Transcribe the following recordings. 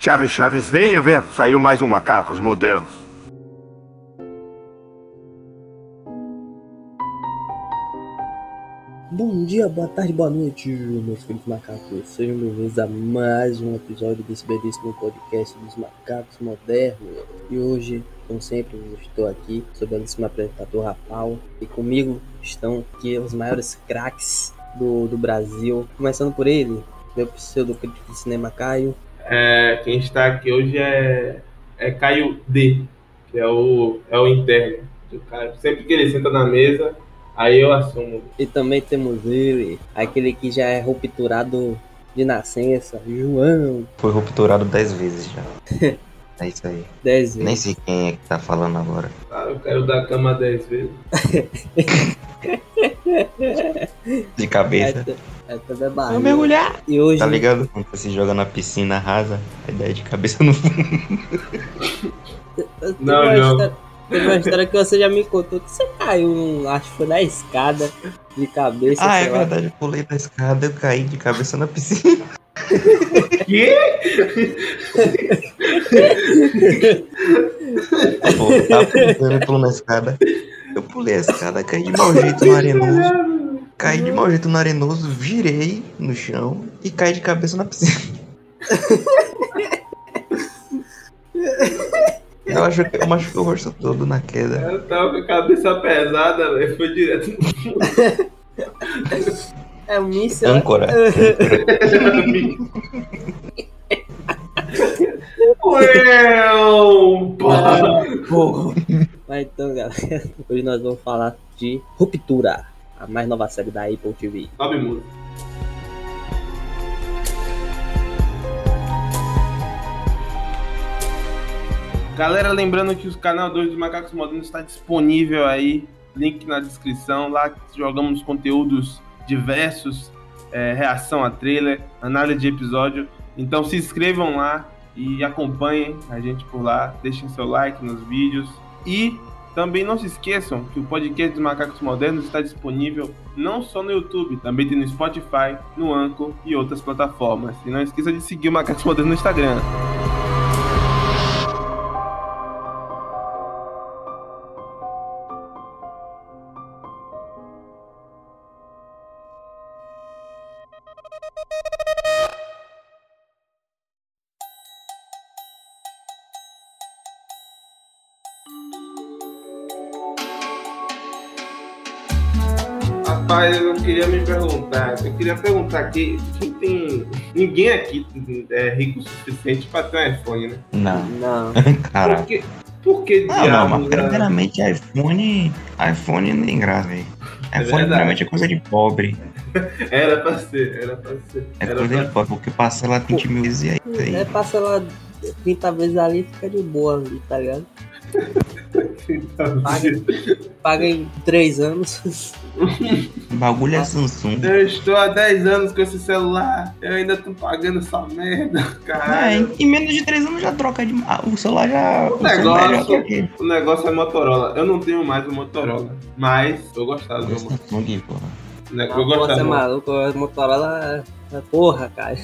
Chaves, Chaves, venha ver. Saiu mais um Macacos Modernos. Bom dia, boa tarde, boa noite, meus queridos macacos. Sejam bem-vindos a mais um episódio desse belíssimo podcast dos macacos modernos. E hoje, como sempre, estou aqui, sou o belíssimo apresentador Rapal. E comigo estão aqui os maiores craques do, do Brasil. Começando por ele, meu pseudo crítico de cinema Caio. É, quem está aqui hoje é, é Caio D, que é o, é o interno. do Caio. Sempre que ele senta na mesa, aí eu assumo. E também temos ele, aquele que já é rupturado de nascença, João. Foi rupturado 10 vezes já. É isso aí. 10 vezes. Nem sei quem é que tá falando agora. Ah, eu quero dar cama 10 vezes. De cabeça. É, toda barriga. Vou mergulhar! E hoje, Tá ligado? Quando você se joga na piscina rasa, a ideia de cabeça no fundo. Não, uma não. história- Teve uma história que você já me contou que você caiu, acho que foi na escada de cabeça. Ah, sei é lá. verdade, eu pulei da escada, eu caí de cabeça na piscina. Que? Pô, eu tava pular na escada. Eu pulei a escada, caí de mau jeito no arenoso. Caí de mau jeito no arenoso, virei no chão e caí de cabeça na piscina. Eu acho que eu machuquei o rosto todo na queda. Eu tava com a cabeça pesada, velho. Foi direto no fundo. É um míssil. Âncora. Ué. Mas então, galera, hoje nós vamos falar de Ruptura, a mais nova série da Apple TV. Sobe música. Galera, lembrando que o canal 2 dos Macacos Modernos está disponível aí, link na descrição. Lá jogamos conteúdos diversos, é, reação a trailer, análise de episódio. Então se inscrevam lá e acompanhem a gente por lá, deixem seu like nos vídeos. E também não se esqueçam que o podcast dos Macacos Modernos está disponível não só no YouTube, também tem no Spotify, no Anchor e outras plataformas. E não esqueça de seguir o Macacos Modernos no Instagram. Queria me perguntar, eu queria perguntar aqui, quem tem. Ninguém aqui é rico o suficiente para ter um iPhone, né? Não. Não. Cara. Por que, por que Não, não, diabos, mas né? primeiramente iPhone. iPhone não tem graça, velho. É iPhone primeiramente é coisa de pobre. Era pra ser, era pra ser. É Era coisa pra de pobre, porque passa lá 20 mil vezes e aí. isso aí. É, passa lá 30 vezes ali e fica de boa ali, tá ligado? Paga, paga em 3 anos. O bagulho é Samsung. Eu estou há 10 anos com esse celular, eu ainda tô pagando essa merda, É, caralho. em, menos de 3 anos já troca de. ah, o celular já. O celular já negócio- troquei. O negócio é Motorola. Eu não tenho mais o Motorola, mas eu gostava do É. Samsung, porra. né? Eu Você é gostava. maluco, a Motorola é porra, cara.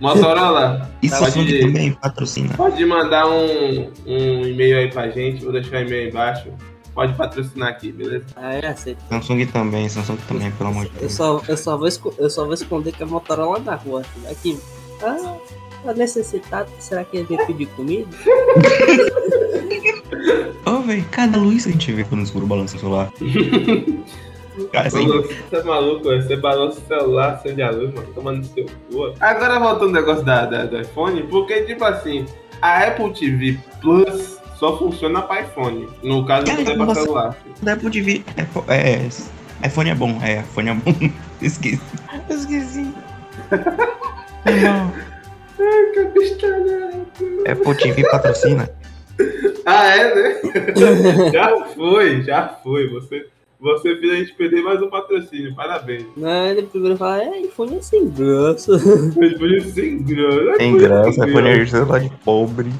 Motorola, E Tá, Samsung pode- também patrocina. pode mandar um, um e-mail aí pra gente, vou deixar o e-mail aí embaixo. Pode patrocinar aqui, beleza? Aí eu aceito. Samsung também, Samsung também, pelo amor de Eu Deus. só, eu, só vou, eu só vou esconder que é Motorola na rua. Aqui. Ah, tá necessitado. Será que ele veio pedir comida? Ô, velho, cada luz que a gente vê quando o escuro balança o celular. Cara, assim, Você é maluco, velho. você balança o celular, acende a luz, mano, tomando no seu cu. Agora voltando ao negócio da, da- do iPhone, porque, tipo assim, a Apple TV Plus só funciona pra iPhone. No caso, Cara, não é pra celular. da Apple TV. É, é, iPhone é bom, é, iPhone é bom. Esqueci. Eu esqueci. Não, Que bestalhada. Apple TV patrocina. Ah, é, né? já foi, já foi. Você, você fez a gente perder mais um patrocínio, parabéns. Não, ele primeiro fala, é, iPhone sem graça. Foi sem grana. Tem graça, iPhone é celular de pobre.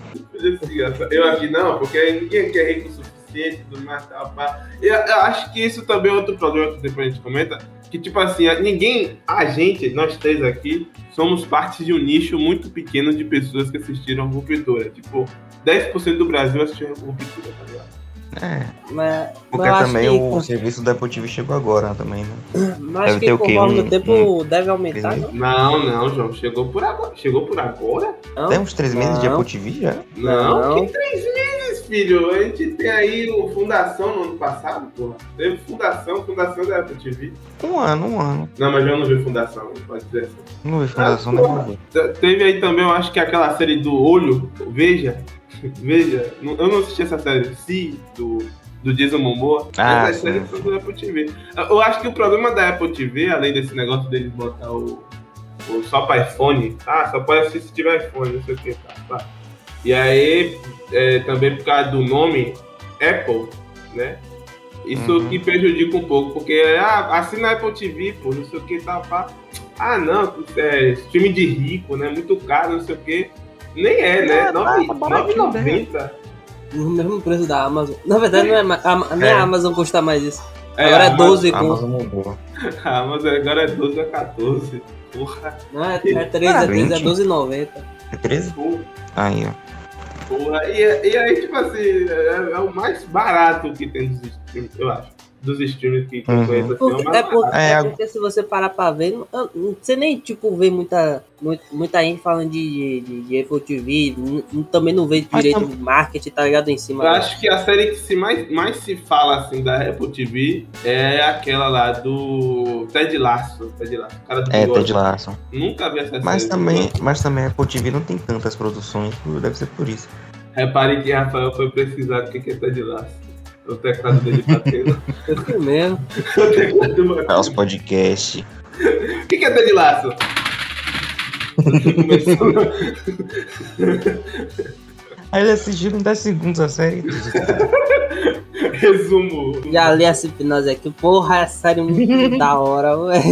Eu aqui não, porque ninguém quer rico o suficiente, tudo mais, tal, pá. Eu, eu acho que isso também é outro problema que depois a gente comenta, que, tipo assim, ninguém, a gente, nós três aqui, somos parte de um nicho muito pequeno de pessoas que assistiram Ruptura. Tipo, 10% do Brasil assistiu Ruptura, tá ligado? É, Mas, porque mas também que, o serviço da Apple TV chegou agora também, né? mas acho deve que ter o com quê? o longo do Um- tempo deve aumentar, não? Não, não, João, chegou por agora. Chegou por agora? Não? Tem uns três meses de Não. Apple TV já? Não, Não. que três meses, filho. A gente tem aí o Fundação no ano passado, porra. Teve Fundação, Fundação da Apple TV. Um ano, um ano. Não, mas eu não vi Fundação, pode dizer assim. Não vi fundação, Ah, Teve aí também, eu acho que aquela série do Olho, Veja. Veja, eu não assisti essa série, Si, do, do Jason Momoa. Ah, sim. séries são do Apple TV. Eu acho que o problema da Apple TV, além desse negócio deles botar o, o só para iPhone, ah, só pode assistir se tiver iPhone, não sei o que, tá, tá. E aí, é, também por causa do nome Apple, né? Isso Uhum. que prejudica um pouco, porque ah, assina a Apple TV, pô, não sei o que, tá, pá. Ah, não, é filme de rico, né? Muito caro, não sei o que. Nem é, né? É, tá, Nove- tá baratinho, 9,90. No mesmo preço da Amazon. Na verdade, não é, a, nem É. a Amazon custa mais isso. É, Agora é a Amazon- 12 A com. Amazon mudou. A Amazon agora é 12 a 14. Porra, Não, é, é 13, é 13, é 12,90. É 13? porra. Aí, ó. porra. E, e aí, tipo assim, é, é o mais barato que tem dos streams, eu acho. Dos streams que, que eu Uhum. assim, é Porque, é, porque se você parar pra ver, você nem tipo vê muita, muita, muita gente falando de, de, de Apple TV, também não vê direito o marketing, tá ligado? Em cima. Eu acho que a série que se mais, mais se fala assim da Apple TV é aquela lá do Ted Lasso. Ted Lasso, cara do É. Ted Lasso. Nunca vi essa Mas série. também, mas também a Apple TV não tem tantas produções, deve ser por isso. Repare que Rafael foi pesquisar o que que é Ted Lasso. O teclado dele batendo. Eu fui mesmo. o teclado É, batendo. os podcasts. O que que é Ted Lasso? Começou. Aí ele assistiu em 10 segundos a série. Resumo. Já li essa hipnose aqui. Porra, é série muito da hora, ué.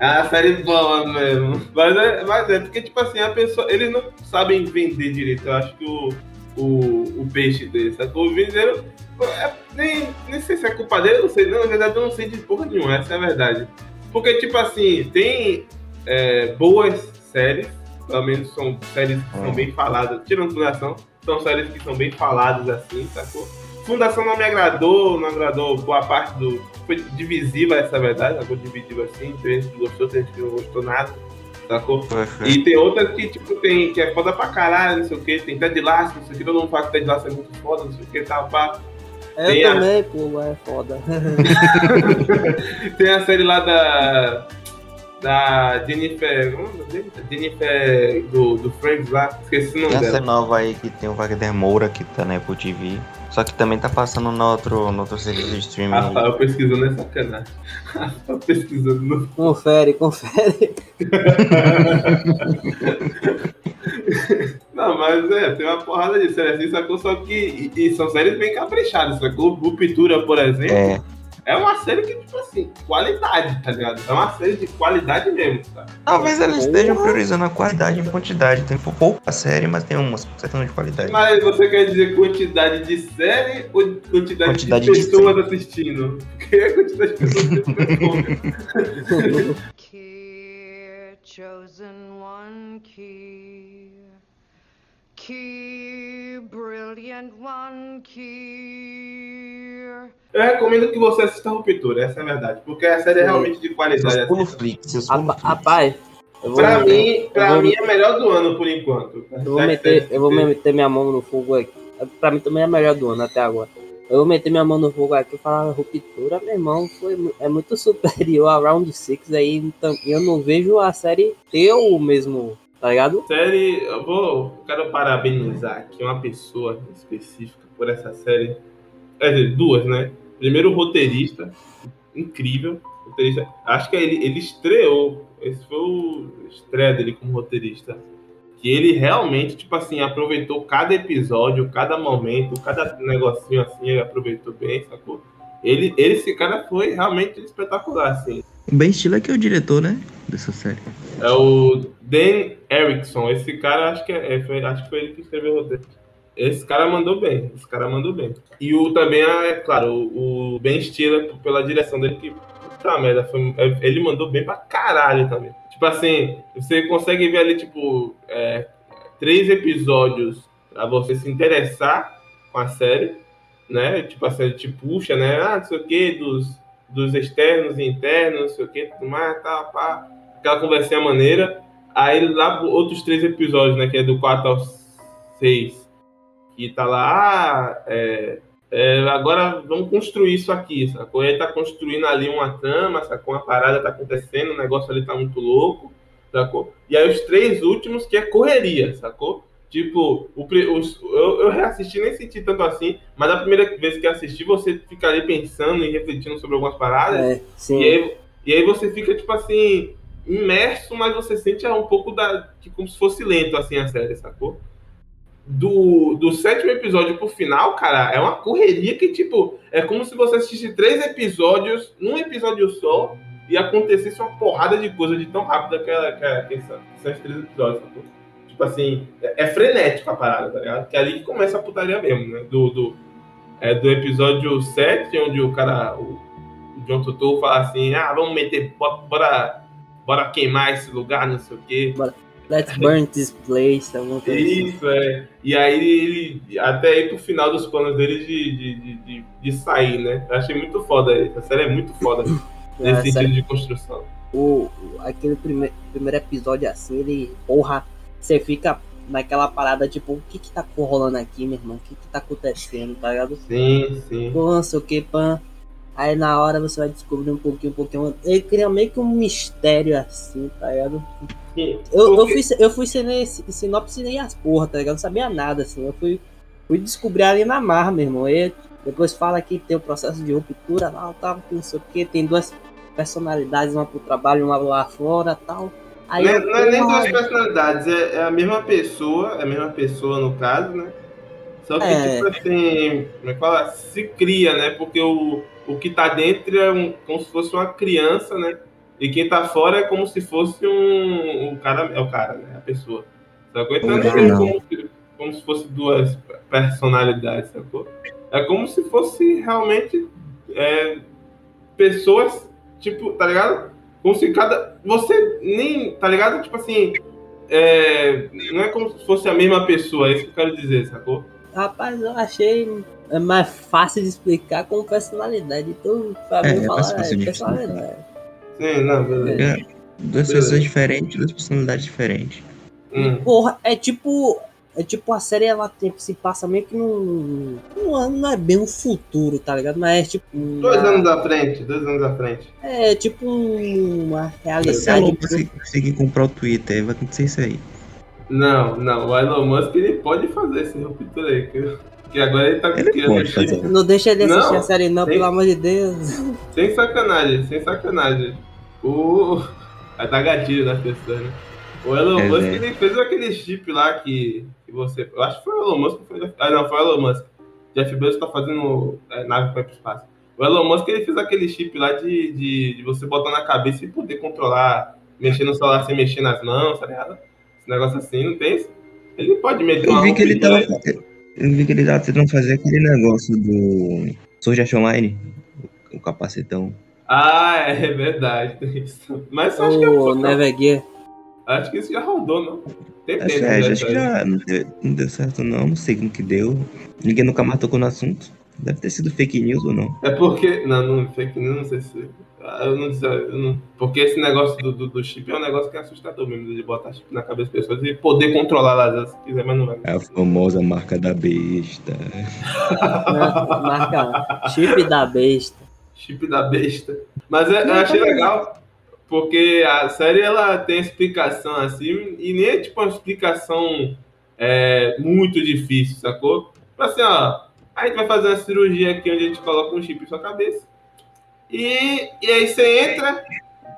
É uma série boa mesmo. Mas é, mas é porque, tipo assim, a pessoa. Eles não sabem vender direito. Eu acho que o, o, o peixe deles, sacou? Venderam. é, nem, nem sei se é culpa dele, não sei. Não, na verdade, eu não sei de porra nenhuma, essa é a verdade. Porque, tipo assim, tem é, boas séries, pelo menos são séries que são Hum. bem faladas, tirando Fundação, são séries que são bem faladas assim, sacou? Fundação não me agradou, não agradou boa parte do. Foi divisiva essa verdade, ela foi dividida assim, tem gente que gostou, tem gente que não gostou nada, sacou? Foi. E tem outras que, tipo, tem, que é foda pra caralho, não sei o que, tem Ted Lasso, não sei o que, todo mundo fala que Ted Lasso é muito foda, não sei o que, tal, pá. Eu Tem a- também, pô, é foda. Tem a série lá da. Da Jennifer. é? Jennifer do, do Friends lá, esqueci o nome a série dela. nova aí que tem o Wagner Moura, que tá na Apple TV. Só que também tá passando no outro, no outro serviço de streaming. Rafael pesquisando é sacanagem. Rafael pesquisando no Confere, confere. Não, mas é, tem uma porrada de séries assim, sacou? Só que. E, e são séries bem caprichadas, sacou? Ruptura, por exemplo, É, é. uma série que, tipo assim, qualidade, tá ligado? É uma série de qualidade mesmo, tá? talvez eles estejam priorizando a qualidade em quantidade. Tem pou- pouca série, mas tem umas certas de qualidade. Mas você quer dizer quantidade de série ou quantidade, Quantidade de de pessoas assistindo? Porque a quantidade de pessoas assistindo. Key, chosen one key. Key, brilliant one key. Eu recomendo que você assista a Ruptura, essa é a verdade. Porque a série é realmente de qualidade. Seus assim. flix. Rapaz, Pra meter, mim, pra vou- mim é a melhor do ano por enquanto. eu vou, meter, eu vou meter minha mão no fogo aqui. Pra mim também é a melhor do ano até agora. Eu vou meter minha mão no fogo aqui e falar ruptura, meu irmão, foi, é muito superior a Round 6 aí, então eu não vejo a série ter o mesmo, tá ligado? série, eu vou. Quero parabenizar aqui uma pessoa específica por essa série. Quer dizer, duas, né? Primeiro, o roteirista, incrível. Roteirista, acho que ele, ele estreou. Esse foi o estreia dele como roteirista. Que ele realmente, tipo assim, aproveitou cada episódio, cada momento, cada negocinho assim, ele aproveitou bem, sacou? Ele, esse cara foi realmente espetacular, assim. O Ben Stiller que é o diretor, né? Dessa série. É o Dan Erickson. Esse cara, acho que, é, é, foi, acho que foi ele que escreveu o roteiro. Esse cara mandou bem, esse cara mandou bem. E o também, é claro, o, o Ben Stiller, pela direção dele, que puta merda, foi, é, ele mandou bem pra caralho também. Tipo assim, você consegue ver ali, tipo, é, três episódios pra você se interessar com a série, né? Tipo, a série te puxa, né? Ah, não sei o que, dos, dos externos e internos, não sei o que, tudo mais, tá, pá. Aquela conversinha maneira. Aí lá outros três episódios, né? Que é do 4 ao 6 que tá lá, ah, é, é, agora vamos construir isso aqui, sacou? Ele tá construindo ali uma trama, sacou? Uma parada tá acontecendo, o negócio ali tá muito louco, sacou? E aí os três últimos que é correria, sacou? Tipo, o, os, eu, eu reassisti, nem senti tanto assim, mas a primeira vez que assisti, você fica ali pensando e refletindo sobre algumas paradas. É, sim. E aí, e aí você fica, tipo assim, imerso, mas você sente um pouco da, de como se fosse lento, assim, a série, sacou? do, do sétimo episódio pro final, cara, é uma correria que, tipo, é como se você assistisse três episódios num episódio só e acontecesse uma porrada de coisa de tão rápida que, que, que, que são esses três episódios. Tipo assim, é, é, frenético a parada, tá ligado? Que é ali que começa a putaria mesmo, né? Do, do, é, do episódio 7, onde o cara, o, o John Tutu fala assim, ah, vamos meter, bora, bora queimar esse lugar, não sei o quê. Bora Let's burn this place. Assim. Isso, assim. é. E aí ele até ir pro final dos planos dele de, de, de, de, sair, né? Eu achei muito foda. A série é muito foda é, nesse sentido de construção. O, aquele primeir, primeiro episódio assim, ele. Porra, você fica naquela parada, tipo, o que que tá rolando aqui, meu irmão? O que que tá acontecendo, tá ligado? Sim, sim. Pô, não sei o que, pan. Aí na hora você vai descobrir um pouquinho, um pouquinho. Ele cria meio que um mistério assim, tá ligado? Eu, eu fui, eu fui sem sinopse nem as porra, tá ligado? Não sabia nada, assim. Eu fui, fui descobrir ali na marra, meu irmão. E depois fala que tem o processo de ruptura lá, tal, não sei o que. Tem duas personalidades, uma pro trabalho, uma lá fora tal. Aí não, é, não é nem duas personalidades, é, é, a mesma pessoa, é a mesma pessoa no caso, né? Só que, é... tipo assim, como é que fala? Se cria, né? Porque o, o que tá dentro é um, como se fosse uma criança, né? E quem tá fora é como se fosse um. O cara é o cara, né? A pessoa. Sacou? Então não, é como, como se fosse duas personalidades, sacou? É como se fosse realmente é, pessoas, tipo, tá ligado? Como se cada. Você nem. Tá ligado? Tipo assim. É, não é como se fosse a mesma pessoa, é isso que eu quero dizer, sacou? Rapaz, eu achei mais fácil de explicar com personalidade. Então, pra é, mim, é falar é personalidade. Sim, não, beleza. É, duas beleza. pessoas diferentes, duas personalidades diferentes. Hum. Porra, é tipo. É tipo a série ela tem, se passa meio que num. Não, não é bem um futuro, tá ligado? Mas é tipo. Uma, dois anos à frente, dois anos à frente. É tipo uma realidade. Se Elon Musk conseguir comprar o Twitter, vai acontecer isso aí. Não, não, o Elon Musk ele pode fazer esse ruptura aí. Que, que agora ele tá ele criando chip. Não deixa ele assistir não, a série, não, sem, pelo amor de Deus. Sem sacanagem, sem sacanagem. O. Vai dar gatilho nas pessoas, né? O Elon é, Musk ele fez aquele chip lá que, que você. Eu acho que foi o Elon Musk. Foi, ah, não, foi o Elon Musk. Jeff Bezos tá fazendo é, nave para ir pro espaço. O Elon Musk ele fez aquele chip lá de, de, de, você botar na cabeça e poder controlar, mexer no celular sem mexer nas mãos, tá ligado? Esse negócio assim, não tem isso? Ele pode meter eu vi que ele tava, Eu vi que ele tava tentando fazer aquele negócio do Art Online, o capacetão. Ah, é verdade. Mas acho que é Never Gear. Acho que isso já rodou, não? Tem acho, tempo, é, né, acho que já não deu, não deu, certo, não. Não sei como que deu. Ninguém nunca mais tocou no assunto. Deve ter sido fake news ou não. É porque. Não, não fake news, não sei se. Eu não sei. Eu não, porque esse negócio do, do, do, chip é um negócio que é assustador mesmo, de botar chip na cabeça das pessoas e poder controlar lá se quiser, mas não vai. É a famosa marca da besta. marca chip da besta. Chip da besta. Mas é, eu achei legal, porque a série ela tem explicação assim, e nem é tipo uma explicação é, muito difícil, sacou? Tipo assim, ó, a gente vai fazer uma cirurgia aqui onde a gente coloca um chip em sua cabeça. E, e aí você entra,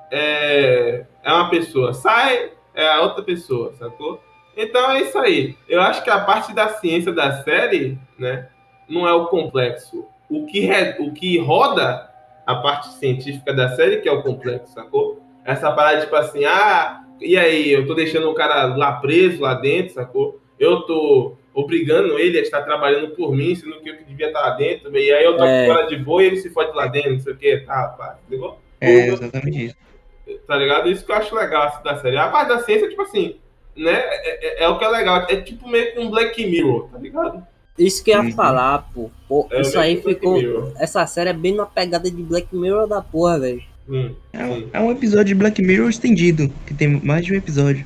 é, é uma pessoa, sai, é a outra pessoa, sacou? Então é isso aí. Eu acho que a parte da ciência da série, né, não é o complexo. O que, re, o que roda a parte científica da série que é o complexo, sacou? Essa parada, tipo assim, ah, e aí, eu tô deixando o cara lá preso, lá dentro, sacou? Eu tô. obrigando ele a estar trabalhando por mim, sendo que eu que devia estar lá dentro, e aí eu tô É. fora de boa e ele se fode lá dentro, não sei o que, tá, pá, entendeu? É, exatamente isso. Tá ligado? Isso que eu acho legal assim, da série. A parte da ciência, tipo assim, né, é, é- é o que é legal, é tipo meio que um Black Mirror, tá ligado? Isso que eu ia Uhum. falar, pô. Pô, É isso aí ficou. Essa série é bem na pegada de Black Mirror da porra, velho. Hum, É, um- é um episódio de Black Mirror estendido, que tem mais de um episódio.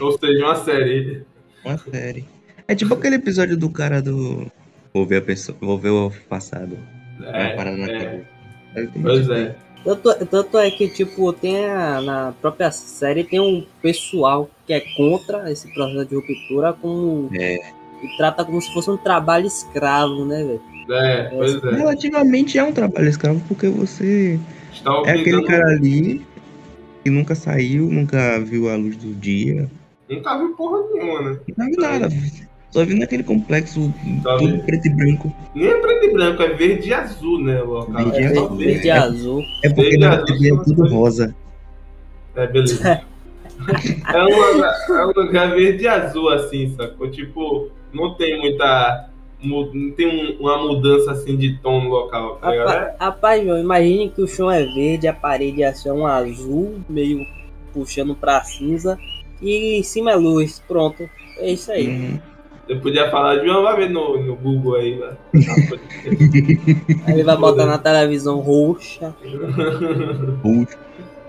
Ou seja, uma série. Uma série. É tipo aquele episódio do cara do. Vou ver a pessoa. Vou ver o passado. É, parada na é, pois é. Tanto, tanto é que, tipo, tem a- na própria série tem um pessoal que é contra esse processo de ruptura como. É. E trata como se fosse um trabalho escravo, né, velho? É, pois é. Relativamente é um trabalho escravo, porque você Está é aquele cara ali que nunca saiu, nunca viu a luz do dia. Nunca viu porra nenhuma, né? Não viu nada. Só vi naquele complexo tudo vi. preto e branco. Nem é preto e branco, é verde e azul, né, o local. Verde e É azul. verde, verde e É. azul. É porque Verde, na TV é tudo rosa. É, beleza. é, um lugar, é um lugar verde e azul, assim, sacou? Tipo, não tem muita. Tem um- uma mudança assim de tom no local, tá ligado? Rapaz, rapaz, João, imagine que o chão é verde, a parede é assim, um azul, meio puxando pra cinza, e em cima é luz. Pronto. É isso aí. Uhum. Eu podia falar de uma, vai ver no, no Google aí, velho. Aí ele vai botar na televisão roxa. Roxo.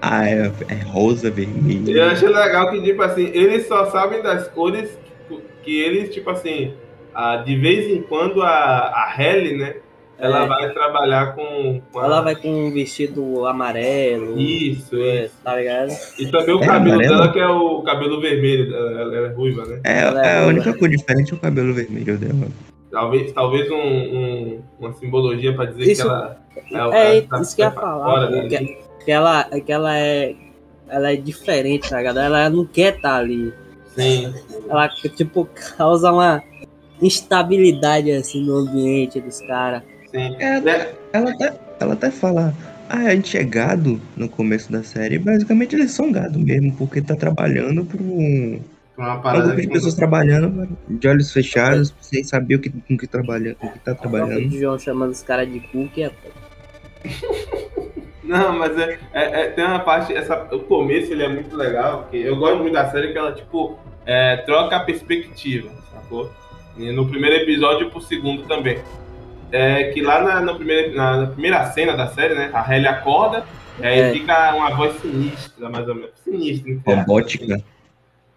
Ah, é, é rosa, vermelho. Eu achei legal que, tipo assim, eles só sabem das cores que, que eles, tipo assim, ah, de vez em quando a, a Halle, né? Ela É. vai trabalhar com. com a- Ela vai com um vestido amarelo. Isso, é, isso. tá ligado? E também o É cabelo amarelo? dela, que é o cabelo vermelho, ela é ruiva, né? É, é é a única cor diferente é o cabelo vermelho dela. Talvez, talvez um, um- uma simbologia pra dizer Isso- que ela. ela- É, ela tá- isso que eu ia tá falar, fora dali. que, que ela, que ela é. Ela é diferente, tá ligado? Ela não quer estar ali. Sim. Ela, tipo, causa uma instabilidade assim no ambiente dos caras. É, É, Ela até, ela até fala, ah, a gente é gado no começo da série. Basicamente eles são gado mesmo, porque tá trabalhando por um, uma um parada grupo de que- pessoas trabalhando de olhos fechados, sem saber o que, com que, trabalha, com que tá O trabalhando. João chamando os caras de cookie. é- Não, mas é, é- é- tem uma parte, essa, o começo ele é muito legal, porque eu gosto muito da série que ela, tipo, é, troca a perspectiva, sacou? No primeiro episódio e pro segundo também. É que lá na, no primeiro- na- na primeira cena da série, né, a Halle acorda, e aí É. fica uma voz sinistra, mais ou menos. Sinistra, Robótica.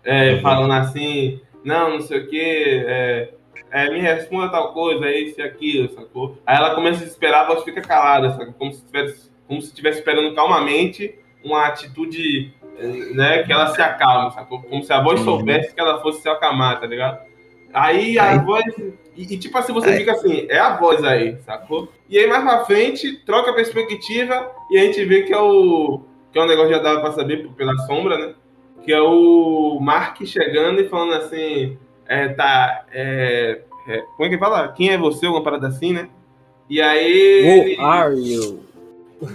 é, falando assim, não, não sei o que, é, é, me responda tal coisa, é isso e aquilo, sacou? Aí ela começa a desesperar, a voz fica calada, sacou? Como se estivesse como se estivesse esperando calmamente uma atitude, né, que ela se acalme, sacou? Como se a voz soubesse que ela fosse se acalmar, tá ligado? Aí a voz. E, e, tipo assim, você fica assim, é a voz aí, sacou? E aí mais pra frente, troca a perspectiva e a gente vê que é o. Que é um negócio que já dava pra saber pela sombra, né? Que é o Mark chegando e falando assim, é, tá. É, é, como é que fala? Quem é você? Uma parada assim, né? E aí. Who are you?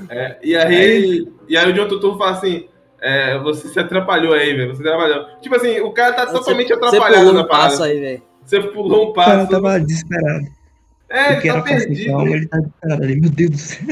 É, e aí, e aí o John Tutu fala assim: é, você se atrapalhou aí, velho. Você atrapalhou. Tipo assim, o cara tá totalmente Você atrapalhado pulou na passo parada. aí, velho. Você pulou um O cara passo. tava desesperado. É, ele tá perdido. calma, ele tá desesperado ali. Meu Deus do céu.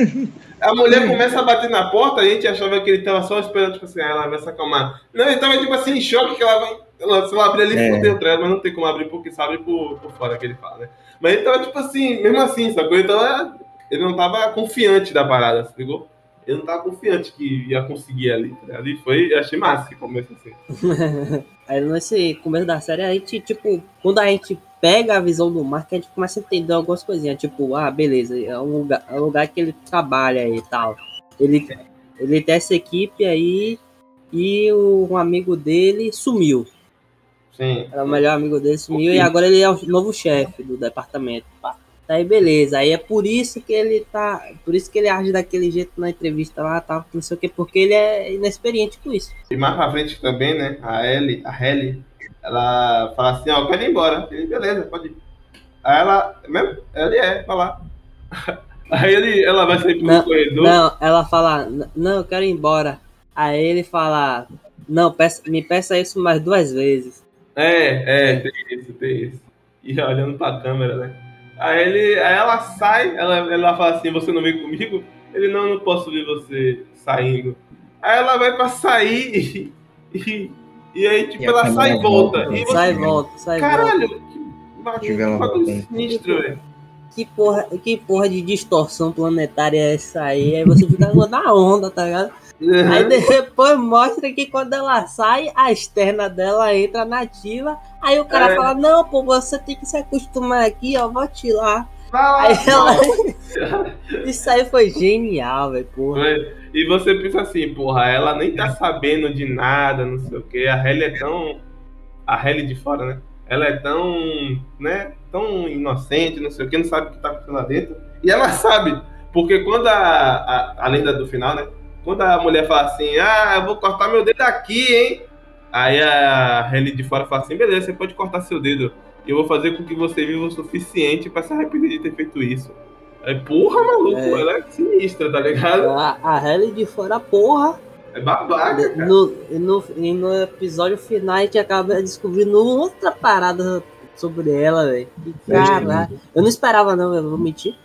A mulher começa a bater na porta, a gente achava que ele tava só esperando, tipo assim, ah, ela vai se acalmar. Não, ele tava, tipo assim, em choque que ela vai. Ela, se ela abrir ali, É. fodeu, tá ligado? mas não tem como abrir porque sabe por, por fora que ele fala, né? Mas ele tava, tipo assim, mesmo assim, sacou? Ele, tava, ele não tava confiante da parada, se ligou? Ele não tava confiante que ia conseguir ali, tá ligado? E foi, eu achei massa esse começo assim. Aí nesse começo da série, a gente, tipo, quando a gente pega a visão do Mark, a gente começa a entender algumas coisinhas. Tipo, ah, beleza, é um lugar, é um lugar que ele trabalha e tal. Ele, ele tem essa equipe aí e o, um amigo dele sumiu. Sim. Era o melhor amigo dele sumiu e agora ele é o novo chefe do departamento. Pá. Aí beleza, aí é por isso que ele tá. Por isso que ele age daquele jeito na entrevista lá, tal, não sei o que, porque ele é inexperiente com isso. E mais pra frente também, né? A Ellie, a Ellie, ela fala assim, ó, eu quero ir embora. Ele, beleza, pode ir. Aí ela, mesmo? Ele é, vai lá. Aí ele, ela vai sair pro Não, corredor. Não, ela fala, "N- não, eu quero ir embora. Aí ele fala, não, peça- me peça isso mais duas vezes. É, é, tem isso, tem isso. E olhando pra câmera, né? Aí, ele, aí ela sai, ela, ela fala assim, você não vem comigo? Ele, não, não posso ver você saindo. Aí ela vai pra sair e, e, e aí, tipo, E ela sai e volta. volta. E você, Sai e volta, sai e volta. caralho, que bagulho, sinistro, velho. Que porra, que porra de distorção planetária é essa aí? Aí você fica na onda, tá ligado? Aí depois mostra que quando ela sai, a externa dela entra na tila. Aí o cara É. fala: Não, pô, você tem que se acostumar aqui, ó, vou te lá. Lá, Aí ela. Isso aí foi genial, velho, porra. E você pensa assim, porra, ela nem tá sabendo de nada, não sei o que. A Helly é tão. A Helly de fora, né? Ela é tão. né? Tão inocente, não sei o que, não sabe o que tá acontecendo lá dentro. E ela sabe, porque quando a. a além da do final, né? Quando a mulher fala assim, ah, eu vou cortar meu dedo aqui, hein? Aí a Helly de fora fala assim, beleza, você pode cortar seu dedo. Eu vou fazer com que você viva o suficiente pra se arrepender de ter feito isso. Aí, porra, maluco, É. ela é sinistra, tá ligado? A, a Helly de fora, porra. É babaca, cara. No, no, e no episódio final a gente acaba descobrindo outra parada sobre ela, velho. Que Caralho. Eu não esperava, não, eu vou mentir.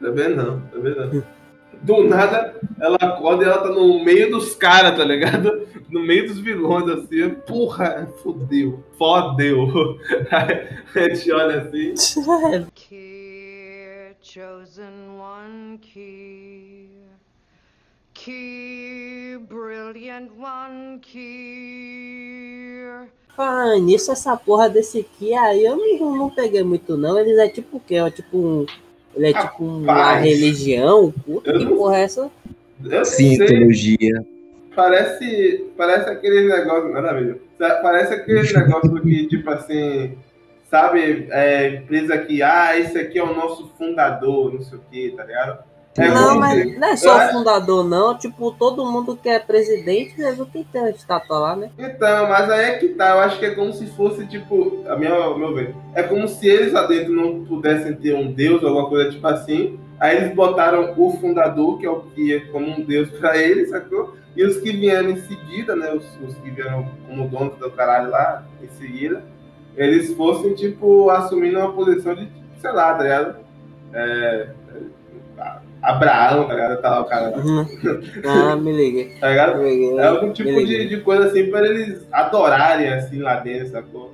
Tá vendo não, tá vendo não. Do nada, ela acorda e ela tá no meio dos caras, tá ligado? No meio dos vilões, assim. Porra, fodeu. Fodeu. Aí a gente olha assim. Key, chosen one key. Key, brilliant one key. Ah, nisso essa porra desse aqui aí eu não, não peguei muito não. Eles é tipo o quê? É tipo um. Ele é tipo uma Rapaz. religião? Puta, que porra é essa? Sim, sei, teologia. parece, parece aquele negócio. Nada a ver. Parece aquele negócio que, tipo assim. Sabe, é, empresa que, ah, esse aqui é o nosso fundador, não sei o que, tá ligado? É não, mas não é só o fundador, não. Tipo, todo mundo que é presidente, mesmo que tem a estátua lá, né? Então, mas aí é que tá, eu acho que é como se fosse, tipo, a minha, ao meu ver, é como se eles lá dentro não pudessem ter um deus ou alguma coisa tipo assim, aí eles botaram o fundador, que é o que é como um deus pra eles, sacou? E os que vieram em seguida, né, os, os que vieram como donos do caralho lá, em seguida, eles fossem, tipo, assumindo uma posição de, tipo, sei lá, tá ligado? É, Abraão, tá ligado? Tá lá o cara, Uhum. Ah, me liguei. tá ligado? Liguei. É algum tipo de, de coisa assim pra eles adorarem assim lá dentro, sacou?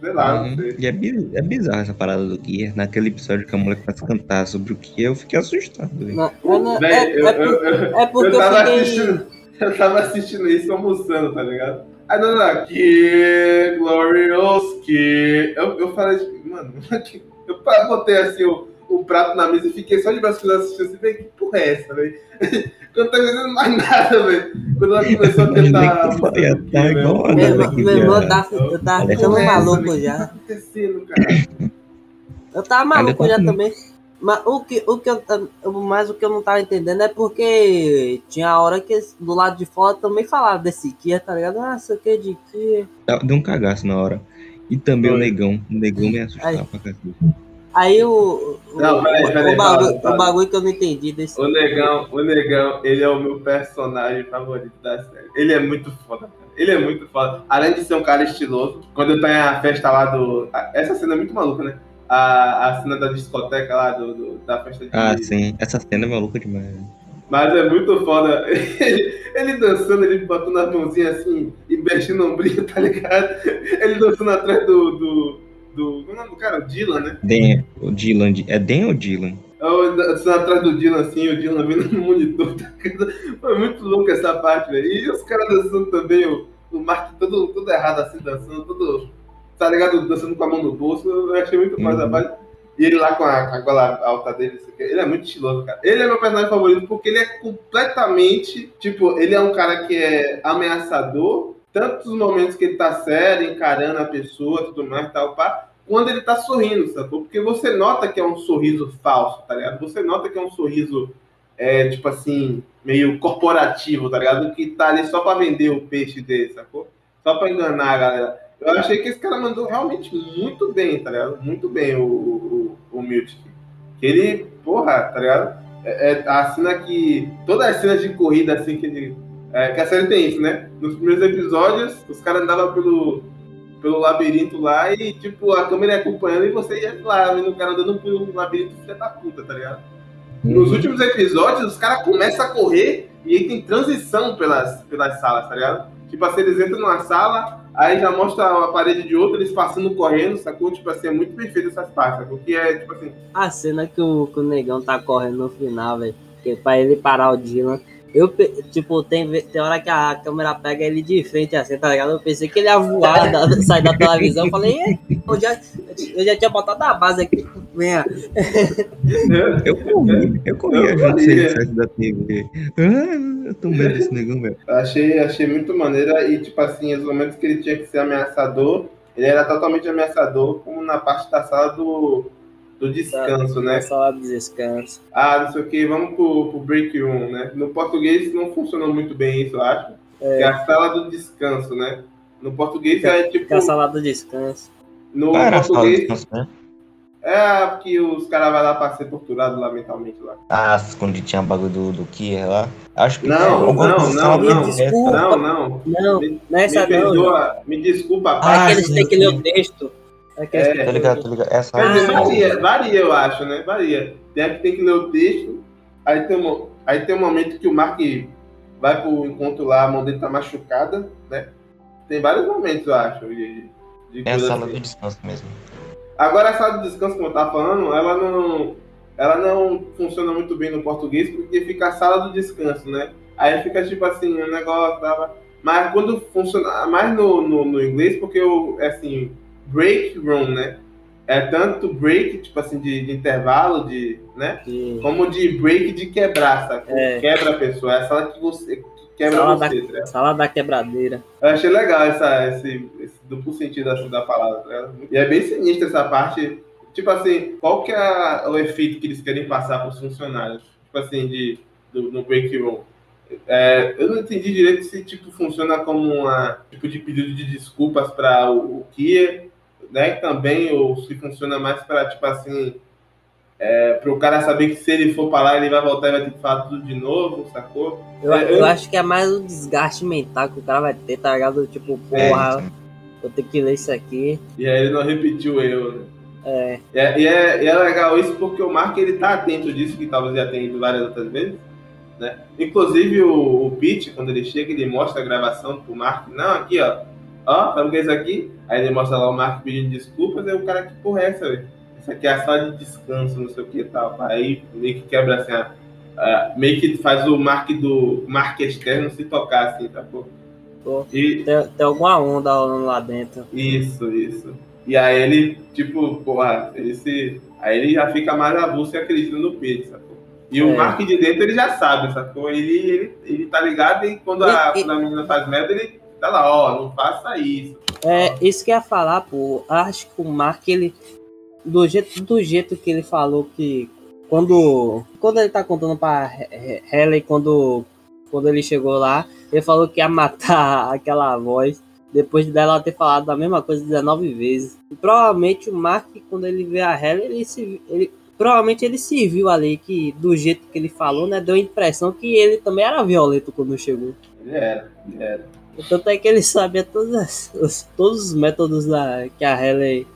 Sei lá, não Uhum. sei. E é, é bizarro essa parada do Gear. Naquele episódio que a mulher começa a cantar sobre o que eu fiquei assustado. Não, eu não- Véi, é, eu, é por- eu, eu, é porque eu eu tava fiquei. assistindo. Eu tava assistindo isso almoçando, tá ligado? Aí não, não, que glorious que. Eu, eu falei, tipo, mano, eu botei assim o, o prato na mesa e fiquei só de braços cruzados assistindo assim, velho, que porra é essa, velho? Quando tá vendo mais nada, velho. Quando ela começou a estar Kia, velho, igual Meu irmão, tá, eu tava ficando é essa, maluco velho? O que já. tá acontecendo, cara? Eu tava maluco Olha, já tá- também. Mas o que, o que eu, mas o que eu não tava entendendo é porque tinha a hora que do lado de fora também falava desse Kia, tá ligado? Ah, sei o que de Kia. Deu um cagaço na hora. E também o negão. O negão me assustava Aí. pra cacete. Aí o, o, Não, peraí, o- peraí, o bagulho, o bagulho que eu não entendi desse. O Negão, o Negão, ele é o meu personagem favorito da série. Ele é muito foda, cara. Ele é muito foda. Além de ser um cara estiloso, quando tá a festa lá do. Essa cena é muito maluca, né? A, a cena da discoteca lá, do, do- da festa de. Ah, sim. Essa cena é maluca demais. Mas é muito foda. Ele, ele dançando, ele botando as mãozinhas assim e mexendo o ombrinho, tá ligado? Ele dançando atrás do. do, do como é o nome do cara? O Dylan, né? Dan, o Dylan. É Dan ou Dylan? Eu dançando atrás do Dylan assim, o Dylan vendo no monitor. tá? Foi muito louco essa parte, velho. E os caras dançando também, o, o Mark todo, todo errado assim, dançando, todo. Tá ligado? Dançando com a mão no bolso. Eu achei muito mais Uhum. a parte. E ele lá com a, com a gola alta dele, ele é muito estiloso, cara. Ele é meu personagem favorito porque ele é completamente. Tipo, ele é um cara que é ameaçador, tanto nos momentos que ele tá sério, encarando a pessoa, tudo mais, tal, pá, quando ele tá sorrindo, sacou? Porque você nota que é um sorriso falso, tá ligado? Você nota que é um sorriso, é, tipo assim, meio corporativo, tá ligado? Que tá ali só pra vender o peixe dele, sacou? Só pra enganar a galera. Eu achei que esse cara mandou realmente muito bem, tá ligado? Muito bem o, o, o, o Miltic. Que ele, porra, tá ligado? É, é a cena que. Todas as cenas de corrida, assim, que ele. É, que a série tem isso, né? Nos primeiros episódios, os caras andavam pelo, pelo labirinto lá e, tipo, a câmera ia acompanhando e você ia lá, vendo o cara andando pelo labirinto filha da puta, tá ligado? Nos últimos episódios, os caras começam a correr e aí tem transição pelas, pelas salas, tá ligado? Tipo assim, eles entram numa sala, aí já mostra a parede de outra, eles passando correndo, sacou? Tipo assim, é muito bem feito essas partes, sacou? Que é, tipo assim, A cena que o, que o negão tá correndo no final, velho. que é Pra ele parar o Dylan. Eu, tipo, tem, tem hora que a câmera pega ele de frente assim, tá ligado? Eu pensei que ele ia voar, da, sair da televisão. Eu falei, "Ih, eu já, eu já tinha botado a base aqui. Venha. Eu corri, eu corri Eu junto se ele corria. saísse da TV. Ah, eu tô medo desse negão, velho. Achei, achei muito maneira e, tipo assim, os momentos que ele tinha que ser ameaçador, ele era totalmente ameaçador, como na parte da sala do, do descanso, né? Só de descanso. Ah, não sei o que, vamos pro, pro break room, né? No português não funcionou muito bem isso, eu acho. É. Que é a sala do descanso, né? No português é tipo. Que é a sala do descanso. No Ah, era a sala de português descanso, né? é que os caras vão lá pra ser torturados lá mentalmente lá. Ah, quando tinha bagulho do, do Kier lá. Acho que Não, não, não, sala não. do Desculpa. Não, não. Não, Me, não é essa me não. Perdoa, me desculpa, Ah, É pai. que eles têm que ler o texto. É que É. Tá ligado, tá ligado. Essa dizer, Ah. varia, varia, eu acho, né? Varia. Tem tem que ler o texto, aí tem, um, aí tem um momento que o Mark vai pro encontro lá, a mão dele tá machucada, né? Tem vários momentos, eu acho, de, de é a sala assim. do descanso mesmo. Agora, a sala de descanso, como eu tava falando, ela não, ela não funciona muito bem no português, porque fica a sala do descanso, né? Aí fica tipo assim, o negócio tava... Mas quando funciona, mais no, no, no inglês, porque eu, é assim, break room, né? É tanto break, tipo assim, de, de intervalo, de, né? de- Como de break de quebrar, sabe? É. Quebra a pessoa, é a sala que você que quebra Sala você, tá ligado? Sala da quebradeira. Eu achei legal essa, esse, esse duplo sentido assim da palavra. ligado? E é bem sinistra essa parte. Tipo assim, qual que é o efeito que eles querem passar para os funcionários? Tipo assim, de, do, no break room. É, eu não entendi direito se tipo funciona como uma tipo de pedido de desculpas para o, o Kia, né? Também ou se funciona mais para tipo assim para o cara saber que se ele for para lá ele vai voltar e vai ter que falar tudo de novo, sacou? Eu, É, eu eu- acho que é mais um desgaste mental que o cara vai ter, tá ligado? Tipo, porra, vou ter que ler isso aqui. E aí ele não repetiu erro, né? É, E é, e é- e é legal isso porque o Mark ele tá atento disso, que talvez já tenha ido várias outras vezes. Né? Inclusive o, o Pete, quando ele chega, ele mostra a gravação pro Mark. Não, aqui ó. Ó, sabe o que é isso aqui? Aí ele mostra lá o Mark pedindo desculpas, aí o cara, que porra é essa, velho? Isso aqui é a sala de descanso, não sei o que e tal. Aí meio que quebra assim, a, a- meio que faz o Mark do Mark externo se tocar assim, tá? Pô. E, tem, tem alguma onda lá dentro. isso, isso. E aí ele, tipo, porra, ele se. Aí ele já fica mais avulso e acredita no Pedro, sacou? E o É. Mark de dentro ele já sabe, sacou? Ele, ele, ele tá ligado e quando a, e- quando a menina faz merda, ele tá lá, ó, não faça isso. É, isso que eu ia falar, pô. Acho que o Mark, ele. Do jeito, do jeito que ele falou que. Quando. Quando ele tá contando pra He- He- Helen, quando. Quando ele chegou lá, ele falou que ia matar aquela voz. Depois dela ter falado a mesma coisa 19 vezes. E provavelmente o Mark, quando ele vê a Helen, ele se. Ele, provavelmente ele se viu ali que, do jeito que ele falou, né? Deu a impressão que ele também era violento quando chegou. Ele era, ele era. Tanto é que ele sabia todos, as- os, todos os métodos da, que a Halle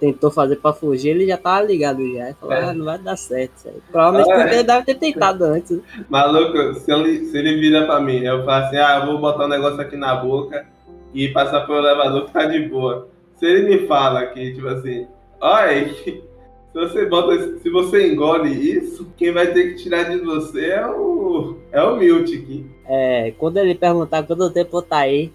tentou fazer pra fugir, ele já tava ligado já. Ele falou, É. ah, não vai dar certo. isso aí." Provavelmente Ah, porque ele deve ter tentado antes. Maluco, se ele, se ele vira pra mim, eu falo assim, ah, eu vou botar um negócio aqui na boca e passar pelo elevador que tá de boa. Se ele me fala que, tipo assim, olha, se você bota, se você engole isso, quem vai ter que tirar de você é o, é o Milt aqui. É, quando ele perguntar quanto tempo tá aí,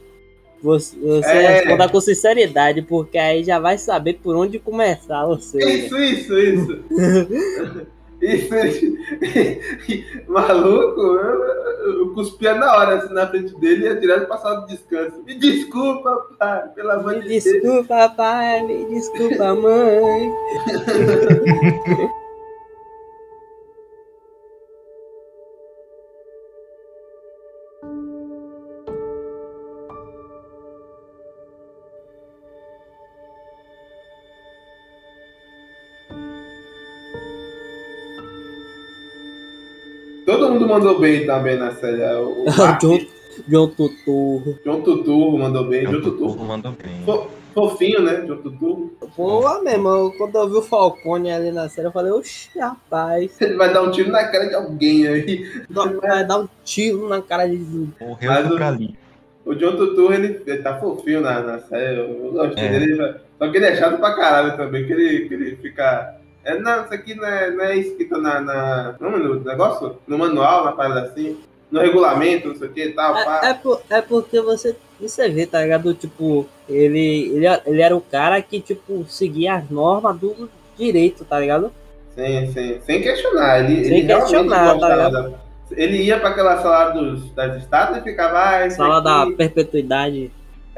você, você É. responda com sinceridade, porque aí já vai saber por onde começar, seja. Isso, isso, isso. Isso, maluco, eu, eu cuspia na hora, assim, na frente dele e ia direto sala de descanso. Me desculpa, pai, pelo amor Me de Deus. desculpa, pai, me desculpa, mãe. mandou bem também na série. O, o John, John Tuturro. John Tuturro mandou bem. John Eu Tuturro. mandou bem. Fo- Fofinho, né? John Tuturro. Pô, meu irmão, quando eu vi o Falcone ali na série, eu falei, oxi, rapaz, Ele vai dar um tiro na cara de alguém aí. vai dar um tiro na cara de. Morreu Mas pra ali. O John Tuturro, ele, ele tá fofinho na, na série. Eu, eu gostei É. dele. Só que ele é chato pra caralho também. Que ele, que ele fica. É, não, isso aqui não é, não é escrito na, na. No negócio? No manual, na parada assim. No regulamento, não sei o que e tal. É, é, por- é porque você, você vê, tá ligado? Tipo, ele, ele, ele era o cara que, tipo, seguia as normas do direito, tá ligado? Sim, sim. Sem questionar. Ele, Sem ele questionar, tá da- Ele ia pra aquela sala dos, das estátuas e ficava. Ah, Sala da aqui- perpetuidade.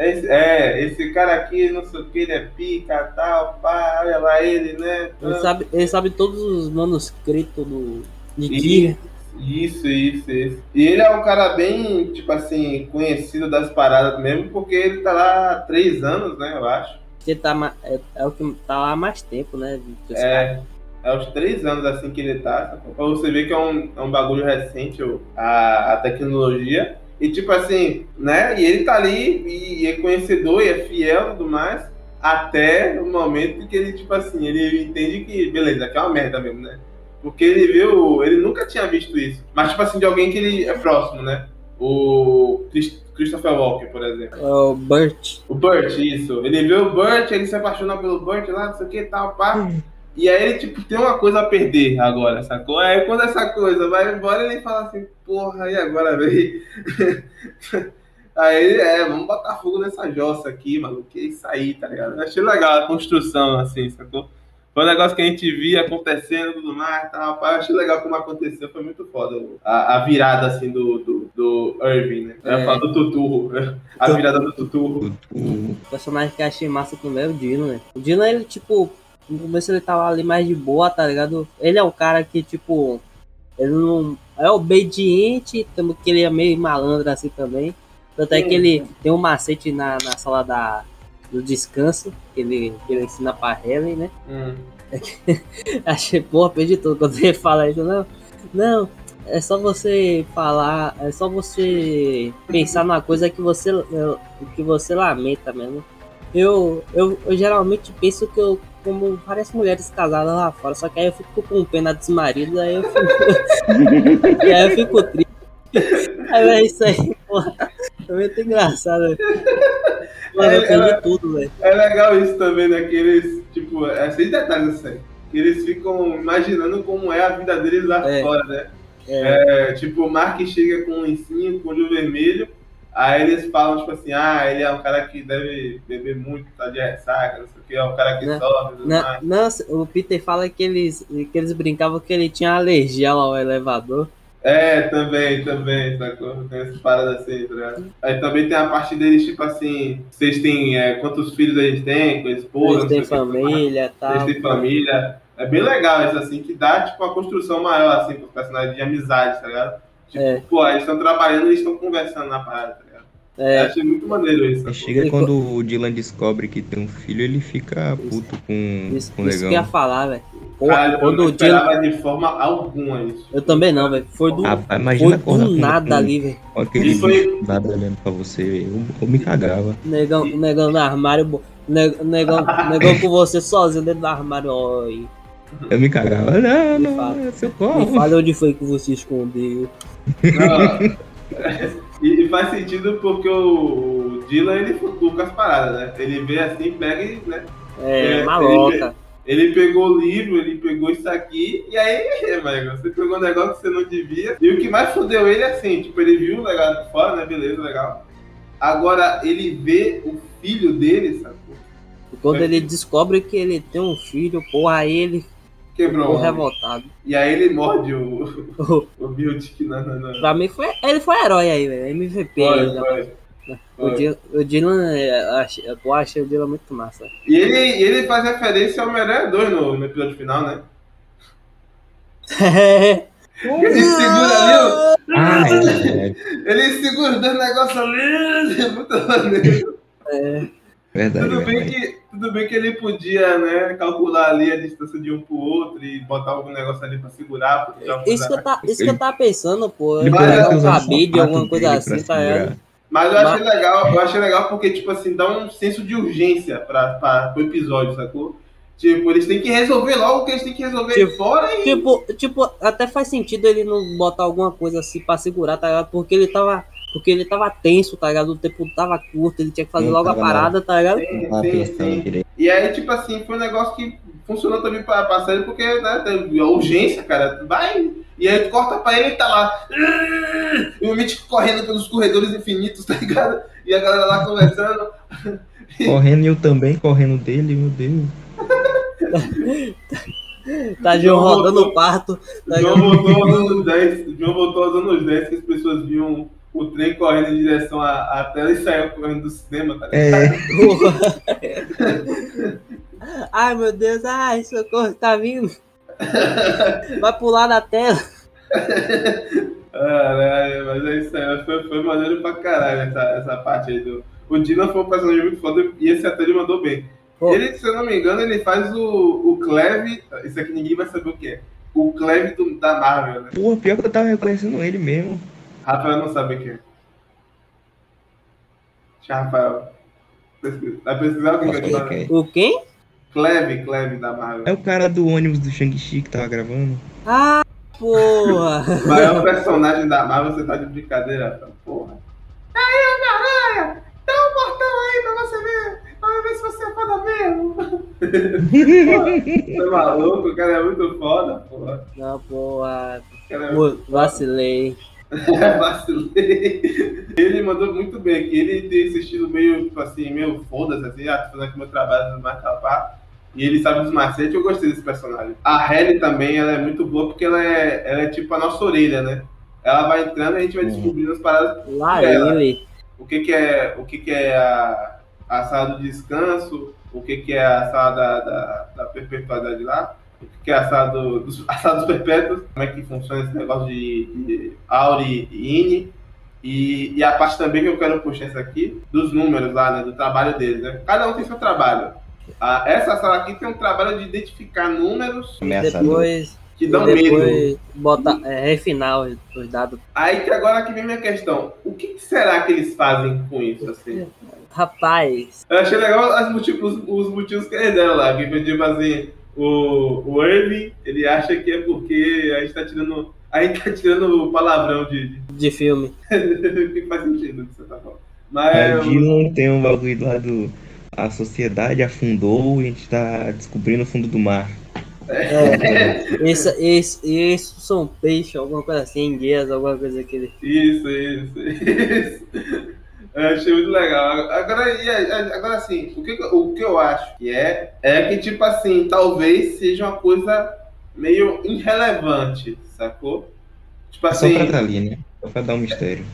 Esse, é, esse cara aqui, não sei o que, ele é pica, tal, pá, olha lá ele, né? Ele sabe, ele sabe todos os manuscritos do, de Tyrion. Isso, isso, isso. E ele é um cara bem, tipo assim, conhecido das paradas mesmo, porque ele tá lá há três anos, né, eu acho. Ele tá, é, é o que tá lá há mais tempo, né? caras. É, é os três anos assim que ele tá. Pra você ver que é um, é um bagulho recente a, a tecnologia. E tipo assim, né? E ele tá ali e, e é conhecedor e é fiel e tudo mais. Até o momento que ele, tipo assim, ele entende que, beleza, aqui é uma merda mesmo, né? Porque ele viu, ele nunca tinha visto isso. Mas, tipo assim, de alguém que ele é próximo, né? O Chris- Christopher Walker, por exemplo. É o Burt. O Burt, isso. Ele vê o Burt, ele se apaixona pelo Burt lá, não sei o que tal, pá. E aí ele, tipo, tem uma coisa a perder agora, sacou? Aí quando essa coisa vai embora, ele fala assim, porra, e agora, velho? Aí, é, vamos botar fogo nessa jossa aqui, mano. Que é isso aí, tá ligado? Eu achei legal a construção, assim, sacou? Foi um negócio que a gente via acontecendo tudo mais, tal, pá. Eu achei legal como aconteceu, foi muito foda. A, a virada, assim, do, do, do Irving, né? É. falar do Tuturro. né? A virada do Tuturro. O- personagem que eu achei massa também é o Dylan, né? O Dylan, ele, tipo, no começo ele tava ali mais de boa, tá ligado? Ele é o cara que, tipo, ele não é obediente, temos que ele é meio malandro assim também. Tanto é que ele tem um macete na, na sala da, do descanso, que ele, que ele ensina pra Helen, né? Hum. Achei, porra, perdi tudo quando ele fala isso. Não, não, é só você falar, é só você pensar numa coisa que você, que você lamenta mesmo. Eu, eu, eu geralmente penso que eu, como várias mulheres casadas lá fora, só que aí eu fico com pena dos maridos, aí eu fico, e aí eu fico triste. Aí é isso aí, porra. É muito engraçado, velho. Mano, eu É, perdi é- tudo, velho. É legal isso também, né? Que eles, tipo, é seis detalhes assim. Que eles ficam imaginando como é a vida deles lá É. fora, né? É, É, tipo, o Mark chega com um lencinho, com olho vermelho, aí eles falam, tipo assim, ah, ele é um cara que deve beber muito, tá de ressaca, não sei o que, é um cara que Né? sofre, tudo Na, mais. não, o Peter fala que eles, que eles brincavam que ele tinha alergia ao elevador. É, também, também, sacou? Tem essas paradas assim, tá ligado? Aí também tem a parte deles, tipo assim, vocês têm, é, quantos filhos eles têm, com a esposa, Eles não têm que, família e tal. Eles têm família. É bem legal isso, assim, que dá, tipo, uma construção maior, assim, pros personagens de amizade, tá ligado? Tipo, É. pô, eles estão trabalhando e eles estão conversando na parada, tá ligado? Eu É, achei muito maneiro isso. Chega quando o Dylan descobre que tem um filho, ele fica puto com, isso, com o isso que eu ia negão. falar, velho. Pô, Caralho, eu Quando não o Dylan. esperava de forma alguma isso. Eu também não, velho. Foi do, Rapaz, foi imagina acordar do nada com- ali, velho. aquele foi- nada olhando pra você. Eu, eu me cagava. Negão, negão no armário. bo- ne- Negão, negão com você sozinho dentro do armário. Oi. Eu me cagava. Não, Me não, fala. é seu Me corpo. fala onde foi que você escondeu. Não. e, faz sentido porque o, Dylan, ele futuca as paradas, né? Ele vê assim, pega e, né? É, É, maloca. Ele pegou o livro, ele pegou isso aqui, e aí, mano, você pegou um negócio que você não devia. E o que mais fodeu ele é assim, tipo, ele viu o legado de fora, né? Beleza, legal. Agora ele vê o filho dele, sacou? Quando ele descobre que ele tem um filho, porra, aí ele Quebrou. o revoltado. E aí ele morde o, o Beauty na, na, na... pra mim, foi, ele foi herói aí, velho. MVP. Foi, aí, né? foi. O Dylan, o Dylan é, achei- eu achei o Dylan muito massa. E ele, e ele faz referência ao Homem-Aranha 2 no, no episódio final, né? Ele segura ali. Ah, é, é Ele segura dois negócios ali. É muito maneiro. Verdade. Tudo bem, verdade. que, tudo bem que ele podia, né, calcular ali a distância de um pro outro e botar algum negócio ali pra segurar. Isso que, eu tá, isso que eu tava pensando, pô. Ele pegar ter um cabide, alguma coisa pra assim, tá ligado? segurar. Mas eu achei legal, eu achei legal porque, tipo assim, dá um senso de urgência pra, pra, pro episódio, sacou? Tipo, eles têm que resolver logo o que eles têm que resolver Tipo, fora e. Tipo, tipo, até faz sentido ele não botar alguma coisa assim pra segurar, tá ligado? Porque ele tava. Porque ele tava tenso, tá ligado? O tempo tava curto, ele tinha que fazer Não logo a parada, tá ligado? Sim, sim, sim. direito. E aí, tipo assim, foi um negócio que funcionou também pra, pra série, porque, né, tem a urgência, cara, vai. E aí tu corta pra ele e tá lá. E o Mitch correndo pelos corredores infinitos, tá ligado? E a galera lá conversando. Correndo e eu também, correndo dele, meu Deus. Tá João rodando o parto. Tá João voltou aos anos 10. João voltou aos anos 10 que as pessoas viam o trem correndo em direção à, à tela e saiu correndo do cinema, tá ligado? É. Ai meu Deus, ai, socorro, tá vindo. Vai pular na tela. Caralho, mas é isso aí. Foi, foi maneiro pra caralho essa, essa parte aí do. O Dylan foi um personagem muito foda e esse ator ele mandou bem. Pô. Ele, se eu não me engano, ele faz o, o Cleve. Isso aqui ninguém vai saber o que é. O Cleve do- da Marvel, né? porra, pior que eu tava reconhecendo ele mesmo. Rafael não sabe o que é. Deixa Rafael. pesquisar. Vai pesquisar o que, falei? é. O quem? Cleve, Cleve da Marvel. É o cara do ônibus do Shang-Chi que tava gravando. Ah, porra. O maior personagem da Marvel, você tá de brincadeira, Rafael. Porra. Aí, Homem-Aranha! Dá um portão aí pra você ver! Pra ver se você é foda mesmo! Você é maluco? O cara é muito foda, porra. Não, porra. O cara é muito Pô, Vacilei. Vacilei. Ele mandou muito bem, que ele tem esse estilo meio, tipo assim, meio foda-se, assim, ah, tô fazendo aqui meu trabalho no marca E ele sabe dos macetes, eu gostei desse personagem. A Halle também, ela é muito boa porque ela é, ela é tipo a nossa orelha, né? Ela vai entrando e a gente vai descobrindo as paradas. Lá ele. O que que é, o que que é a, a sala do descanso, o que que é a sala da, da, da perpetuidade lá, o que é a sala, do, dos, a sala dos perpétuos, como é que funciona esse negócio de, de Auri e INE. E, e a parte também que eu quero puxar isso aqui, dos números lá, né, do trabalho deles, né? Cada um tem seu trabalho. Ah, essa sala aqui tem um trabalho de identificar números Ameaçador. Depois, que dão medo. depois botar, é, refinar os, os dados. Aí que agora que vem minha questão. O que, será que eles fazem com isso, assim? Rapaz, Eu achei legal as motivos, os, os motivos que eles deram lá. Que foi tipo assim, o, o Irving, ele acha que é porque a gente tá tirando. A gente tá tirando palavrão de. de filme. que faz sentido que você tá falando. Mas É, o Dylan tem um bagulho lá do. A sociedade afundou e a gente tá descobrindo o fundo do mar. É, esse, esse, esse são peixe, alguma coisa assim, inglês, alguma coisa que ele. Isso, isso, isso. Eu achei muito legal. Agora, aí, agora assim, o que, o que eu acho que é, é que, tipo assim, talvez seja uma coisa meio irrelevante, sacou? Tipo É só assim. pra estar ali, né? Só pra dar um mistério.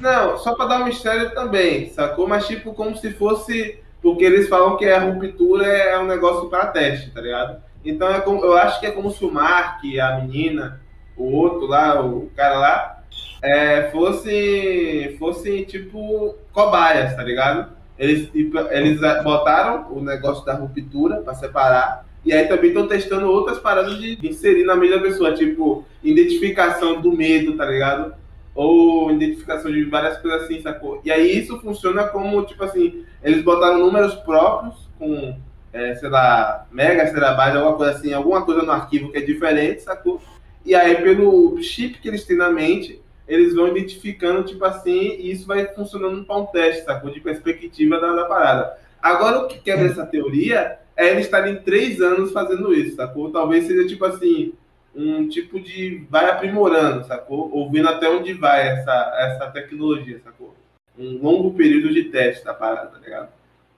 Não, só pra dar um mistério também, sacou? Mas tipo, como se fosse. Porque eles falam que a ruptura é um negócio pra teste, tá ligado? Então é como, eu acho que é como se o Mark, a menina, o outro lá, o cara lá, é, fosse, fosse tipo cobaias, tá ligado? Eles, eles botaram o negócio da ruptura pra separar. E aí também estão testando outras paradas de inserir na mesma pessoa, tipo, identificação do medo, tá ligado? ou identificação de várias coisas assim, sacou? E aí isso funciona como, tipo assim, eles botaram números próprios com, é, sei lá, mega, terabyte, alguma coisa assim, alguma coisa no arquivo que é diferente, sacou? E aí pelo chip que eles têm na mente, eles vão identificando, tipo assim, e isso vai funcionando para um teste, sacou? De perspectiva da, da parada. Agora, o que quebra essa teoria é eles estarem três anos fazendo isso, sacou? Talvez seja, tipo assim, um tipo de vai aprimorando, sacou? Ouvindo até onde vai essa, essa tecnologia, sacou? Um longo período de teste da parada, tá ligado?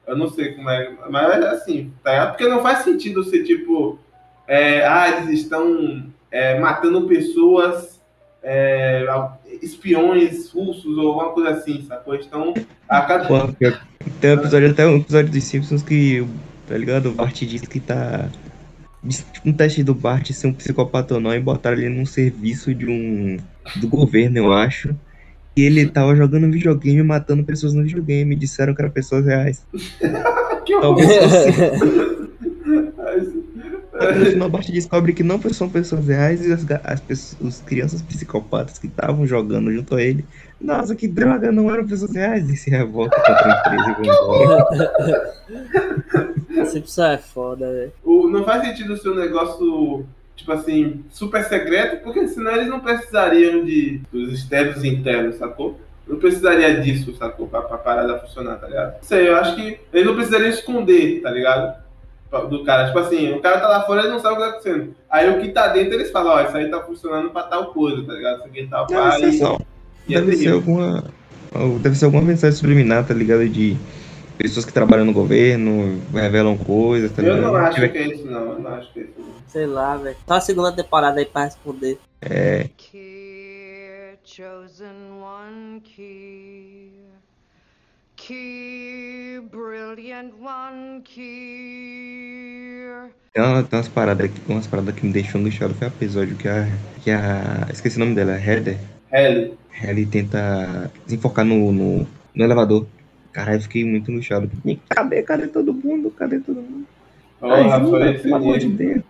Eu não sei como é, mas assim, tá? Porque não faz sentido ser tipo, é, ah, eles estão é, matando pessoas, é, espiões russos ou alguma coisa assim, sacou? Estão a cada. Pô, tem um episódio, até um episódio dos Simpsons que, tá ligado? O Bart diz que tá. tipo, Um teste do Bart ser um psicopata ou não e botaram ele num serviço de um. do governo, eu acho. E ele tava jogando videogame e matando pessoas no videogame. Disseram que eram pessoas reais. Que horror. Talvez No final, Bart descobre que não são pessoas reais e as, as, pessoas, os crianças psicopatas que estavam jogando junto a ele. Nossa, que droga, não eram pessoas reais. E se revolta contra a empresa e vai embora. Simpson é foda, velho. O- não faz sentido ser um negócio, tipo assim, super secreto, porque senão eles não precisariam de, dos externos e internos, sacou? Não precisaria disso, sacou? Pra, pra parada funcionar, tá ligado? Não sei, eu acho que eles não precisariam esconder, tá ligado? Do cara. Tipo assim, o cara tá lá fora, ele não sabe o que tá acontecendo. Aí o que tá dentro, eles falam, ó, isso aí tá funcionando pra tal coisa, tá ligado? Isso aqui tá ser, e- só, e é deve ser terrível. alguma. ou Deve ser alguma mensagem subliminar, tá ligado? De pessoas que trabalham no governo, revelam coisas, tá Eu ligado? não acho que é isso, não. Eu não acho que é isso. não. Sei lá, velho. Só a segunda temporada aí pra responder. É, Key, chosen one key. Tem, uma- tem umas paradas aqui, umas paradas que me deixou angustiado. Foi o episódio que a. Que a. Esqueci o nome dela, Heather. Ellie. Ele tenta desenfocar no, no, no elevador. Caralho, eu fiquei muito angustiado. Cadê? Cadê todo mundo? Cadê todo mundo? Porra, foi Ajuda, pelo amor de sinistro. Deus.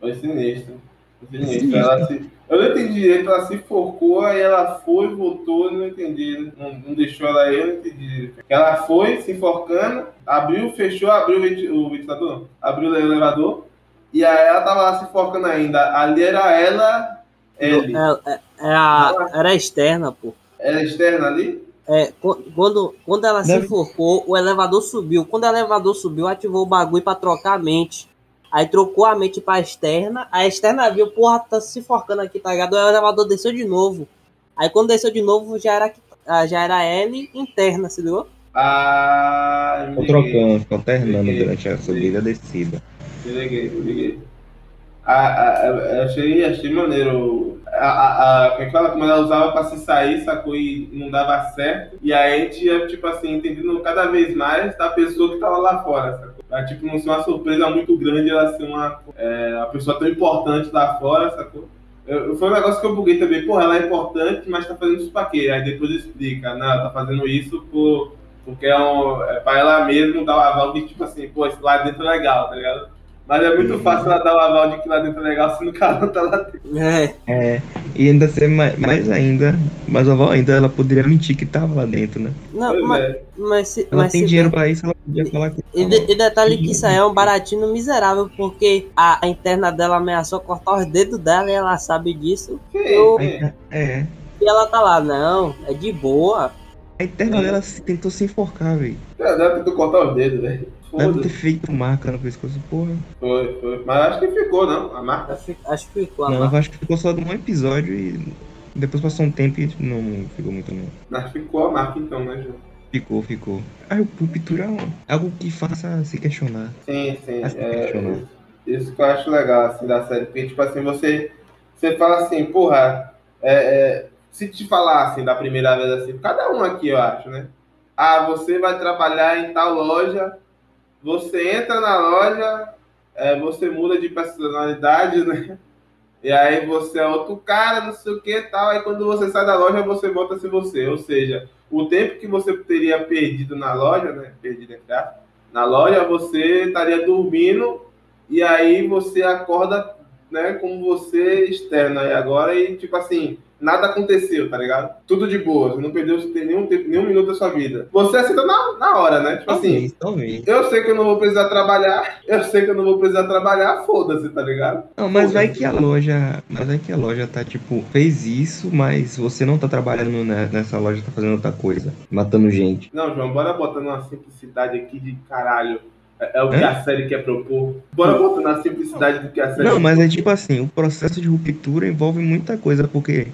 Foi sinistro. Foi sinistro. Sinistro. Ela se... Eu não entendi direito, ela se focou, aí ela foi, voltou, eu não entendi. Não, não deixou ela aí, eu não entendi. Ela foi se enforcando, abriu, fechou, abriu o venti- o ventilador, abriu o elevador, e aí ela tava lá se enforcando ainda. Ali era ela, Ellie. É, é- é a, era externa, pô. Era externa ali? É, qu- quando, quando ela se Deve- enforcou, o elevador subiu. Quando o elevador subiu, ativou o bagulho pra trocar a mente. Aí trocou a mente pra externa. A externa viu, porra, tá se enforcando aqui, tá ligado? Aí o elevador desceu de novo. Aí quando desceu de novo, já era, ah, já era L interna, se ligou? Ah, Ficou trocando, ficou alternando Liguei. durante a subida e a descida. Me liguei, me liguei. Ah, ah, eu achei, achei maneiro. A, a, é que fala? Como ela usava pra se sair, sacou? E não dava certo. E aí a gente ia, tipo assim, entendendo cada vez mais da pessoa que tava lá fora, sacou? Pra, tipo, não ser uma surpresa muito grande ela ser uma, é, pessoa tão importante lá fora, sacou? Eu, foi um negócio que eu buguei também. Porra, ela é importante, mas tá fazendo isso pra quê? Aí depois explica. Não, ela tá fazendo isso por, porque é, um, é pra ela mesmo dar o aval de, tipo assim, pô, esse lá dentro é legal, tá ligado? Mas é muito fácil ela dar o aval de que lá dentro é legal se o cara não tá lá dentro. É, É, e ainda ser mais, mais ainda, mais oval ainda, ela poderia mentir que tava lá dentro, né? não, Pois mas, é. mas, se, Ela mas tem se dinheiro bem- pra isso, ela podia falar que. E, de- e detalhe que isso aí é um baratinho miserável, porque a, a interna dela ameaçou cortar os dedos dela e ela sabe disso. Sim, Eu- sim. É, E ela tá lá, não, é de boa. a interna dela se- tentou se enforcar, velho. Ela tentou cortar os dedos, velho. Deve ter feito marca no pescoço, porra. Foi, foi. Mas acho que ficou, não? A marca. Acho, acho que ficou a Não, marca. eu acho que ficou só de um episódio e depois passou um tempo e não ficou muito não. Mas ficou a marca então, né, João? Ficou, ficou. Ah, o Pulpitura é um- algo que faça se questionar. Sim, sim. É, questionar. isso que eu acho legal, assim, da série. Porque, tipo assim, você, você fala assim, porra, é, é, se te falar, assim, da primeira vez, assim, cada um aqui, eu acho, né? Ah, você vai trabalhar em tal loja, você entra na loja, é, você muda de personalidade, né? E aí você é outro cara, não sei o que tal. Aí quando você sai da loja, você volta a ser você. Ou seja, o tempo que você teria perdido na loja, né? Perdido entre aspas, na loja, você estaria dormindo e aí você acorda, né, como você externo aí agora e tipo assim, nada aconteceu, tá ligado? Tudo de boa, você não perdeu nenhum, tempo, nenhum minuto da sua vida. Você aceita na, na hora, né? Tipo assim, Talvez, talvez. eu sei que eu não vou precisar trabalhar, eu sei que eu não vou precisar trabalhar, foda-se, tá ligado? Não, mas vai que a loja. Mas vai que a loja tá, tipo, fez isso, mas você não tá trabalhando ne- nessa loja, tá fazendo outra coisa. Matando gente. Não, João, bora botando uma simplicidade aqui de caralho. É, é o que Hã? a série quer propor. Bora botando a simplicidade do que a série Não, mas é tipo assim, o processo de ruptura envolve muita coisa, porque.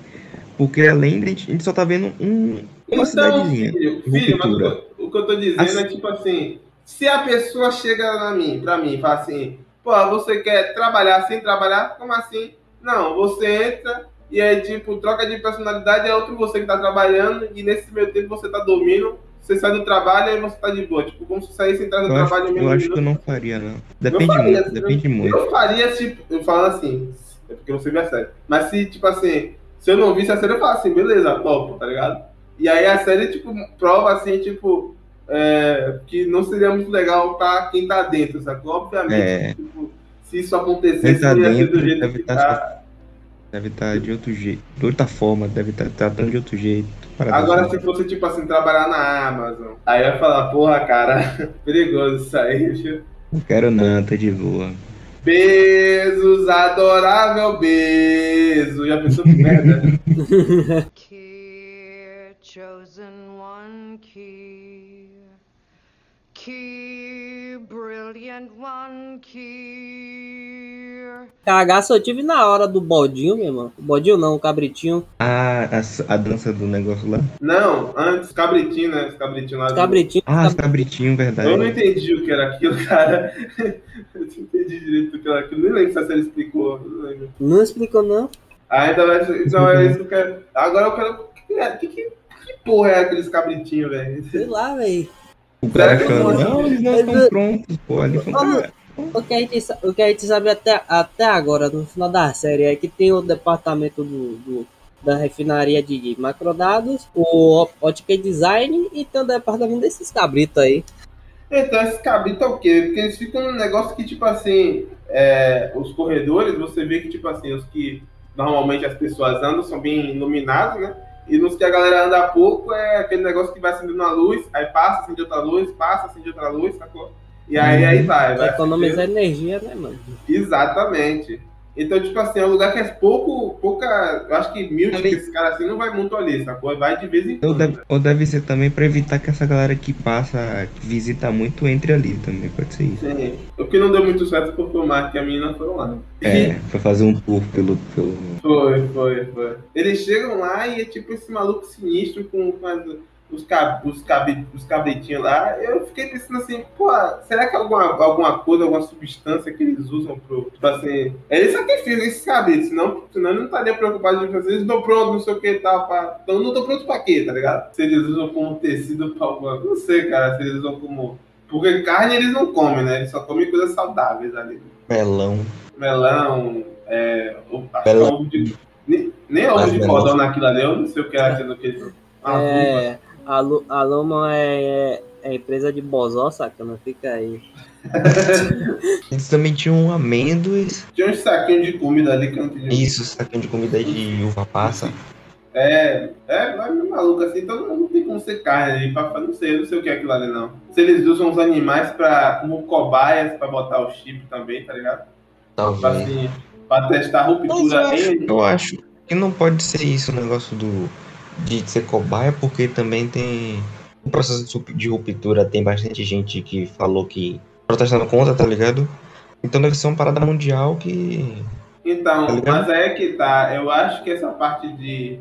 Porque além de. A gente só tá vendo um, uma Então, cidadezinha. filho, filho mas o, que- o que eu tô dizendo Assim- é tipo assim, se a pessoa chega na mim, pra mim, e fala assim, pô, você quer trabalhar sem trabalhar? Como assim? Não, você entra e aí, tipo, troca de personalidade, é outro você que tá trabalhando, e nesse meio tempo você tá dormindo, você sai do trabalho e você tá de boa. Tipo, como se saísse e entrasse no Eu acho, trabalho eu mesmo acho que eu não faria, não. Depende faria, muito, depende muito. Eu faria, tipo, eu falo assim, é porque eu não sei ver a série. Mas se, tipo assim, se eu não visse a série, eu falo assim, beleza, topo, tá ligado? E aí a série, tipo, prova assim, tipo, é, que não seria muito legal pra quem tá dentro, sacou? Obviamente, É. tipo, se isso acontecesse, tá ia ser dentro do jeito deve que tá tá. Deve estar de outro jeito, de outra forma, deve estar tratando de outro jeito. Agora, assim. se fosse, tipo assim, trabalhar na Amazon, aí eu ia falar, porra, cara, perigoso isso aí, viu? Não quero não, tá de boa. Bezos, adorável Bezos. Já pensou que merda? Key, chosen one key. Key, brilliant one key. Cagaço eu tive na hora do bodinho, meu irmão. O bodinho não, o cabritinho. Ah, a, a dança do negócio lá. Não, antes, cabritinho, né? Cabritinho lá. Do- cabritinhos. Ah, os cabritinhos, verdade. Eu não entendi o que era aquilo, cara. Eu não entendi direito o que era aquilo. Nem lembro se a série explicou. Não. Não explicou, não. Ah, então vai ser. Então é isso que eu quero. Agora eu quero. Que, que, que, que porra é aqueles cabritinhos, velho? Sei lá, velho. O cara eu- não, eles não estão eu- prontos, pô. Ali. O que a gente, o que a gente sabe até, até agora, no final da série, é que tem o departamento do, do- da refinaria de macrodados, o Optic Design e tem o departamento desses cabritos aí. Então, esses cabritos é o quê? Porque eles ficam num negócio que, tipo assim, é, os corredores, você vê que, tipo assim, os que normalmente as pessoas andam são bem iluminados, né? E nos que a galera anda pouco é aquele negócio que vai acendendo a luz, aí passa, acende outra luz, passa, acende outra luz, sacou? E aí, aí vai. Vai economizar energia, né, mano? Exatamente. Então, tipo assim, é um lugar que é pouco, pouca. Eu acho que mil Ali- esse cara assim não vai muito ali, sacou? Vai de vez em Ou quando. deve, ou deve ser também pra evitar que essa galera que passa, que visita muito, entre ali também. Pode ser isso. Sim. O que não deu muito certo foi o Marco e a menina foram lá. É, pra fazer um tour pelo. pelo... Foi, foi, foi. Eles chegam lá e é tipo esse maluco sinistro com, com os, cab, os, cabi, os cabritinhos lá. Eu fiquei pensando assim, pô, será que alguma, alguma coisa, alguma substância que eles usam pro. Tipo assim. Eles sacrificam esses cabritos, senão, senão eu não estaria preocupado de fazer. Eles estão prontos, não sei o que e tal. Pra, então não estão prontos pra quê, tá ligado? Se eles usam como tecido pra alguma. Não sei, cara, se eles usam como. Porque carne eles não comem, né? Eles só comem coisas saudáveis ali Melão. melão, é, o- acho que é Melão. ovo de, nem, nem ovo de melão. cordão naquilo ali, eu não sei o que é aquilo que eles uva. É, a, Lu, a Luma é, é empresa de bozó, saca? Não fica aí. Eles também tinham amêndoas. Tinha uns saquinhos de comida ali que eu não. Isso, saquinho de comida de uva passa. É, é, vai meio maluco assim, então não tem como ser carne ali, pra, não sei, eu não sei o que é aquilo ali não. Se eles usam os animais pra, como cobaias pra botar o chip também, tá ligado? Talvez. assim, pra testar a ruptura Mas em... Eu acho que não pode ser isso o negócio do de ser cobaia, porque também tem o processo de ruptura, tem bastante gente que falou que protestando contra, tá ligado? Então deve ser uma parada mundial que. Então, Tá mas é que tá. Eu acho que essa parte de,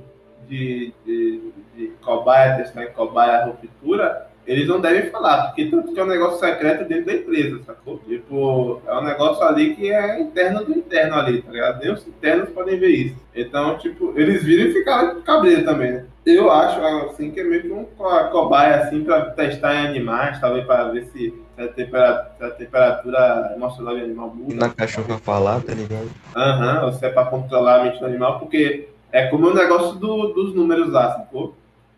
de, de, de cobaia, testar em cobaia, ruptura, eles não devem falar, porque tanto que é um negócio secreto dentro da empresa, sacou? Tipo, é um negócio ali que é interno do interno ali, tá ligado? Nem os internos podem ver isso. Então, tipo, eles viram e ficaram cabreiro também, né? Eu acho, assim, que é meio que um co- cobaia, assim, pra testar em animais, talvez pra ver se, a, temperatura, a temperatura emocional do animal muda. Na cachorra falar, tá ligado? Aham, ou se é pra controlar a mente do animal, porque é como o negócio do- dos números lá, sacou?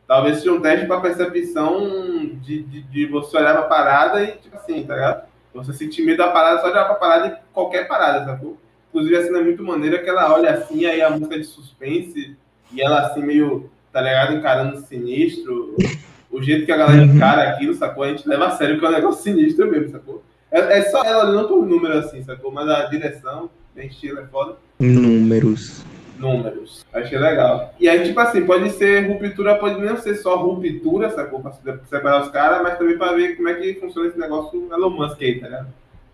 Talvez seja um teste pra percepção de, de, de você olhar pra parada e, tipo assim, tá ligado? Você sentir medo da parada só de olhar pra parada e qualquer parada, sacou? Inclusive, a cena é muito maneira que ela olha assim, aí a música de suspense, e ela assim, meio, tá ligado? Encarando sinistro. O jeito que a galera Uhum. encara aquilo, sacou? A gente leva a sério que é um negócio sinistro mesmo, sacou? É, é só ela olhando por número assim, sacou? Mas a direção, bem estilo, é foda Números. Números. Achei legal. E aí, tipo assim, pode ser ruptura, pode não ser só ruptura, sacou? Pra separar os caras, mas também pra ver como é que funciona esse negócio do Elon Musk aí, tá ligado?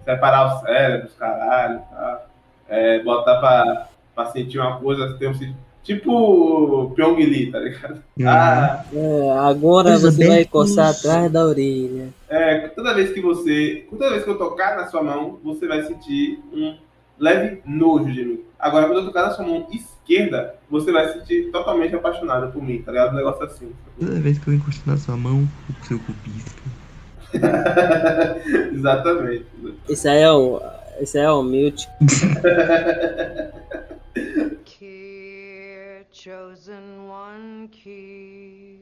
Separar os cérebros, caralho, tá? É, botar pra, pra sentir uma coisa, ter um Tipo Pyong Lee, tá ligado? Ah, É, agora você vai coçar isso. atrás da orelha. é, toda vez que você. Toda vez que eu tocar na sua mão, você vai sentir um leve nojo de mim. Agora, quando eu tocar na sua mão esquerda, você vai se sentir totalmente apaixonado por mim, tá ligado? Um negócio assim. Toda vez que eu encosto na sua mão, o seu cu pisca. Exatamente. Esse aí é o. Esse aí é o Milt. Key, chosen one key.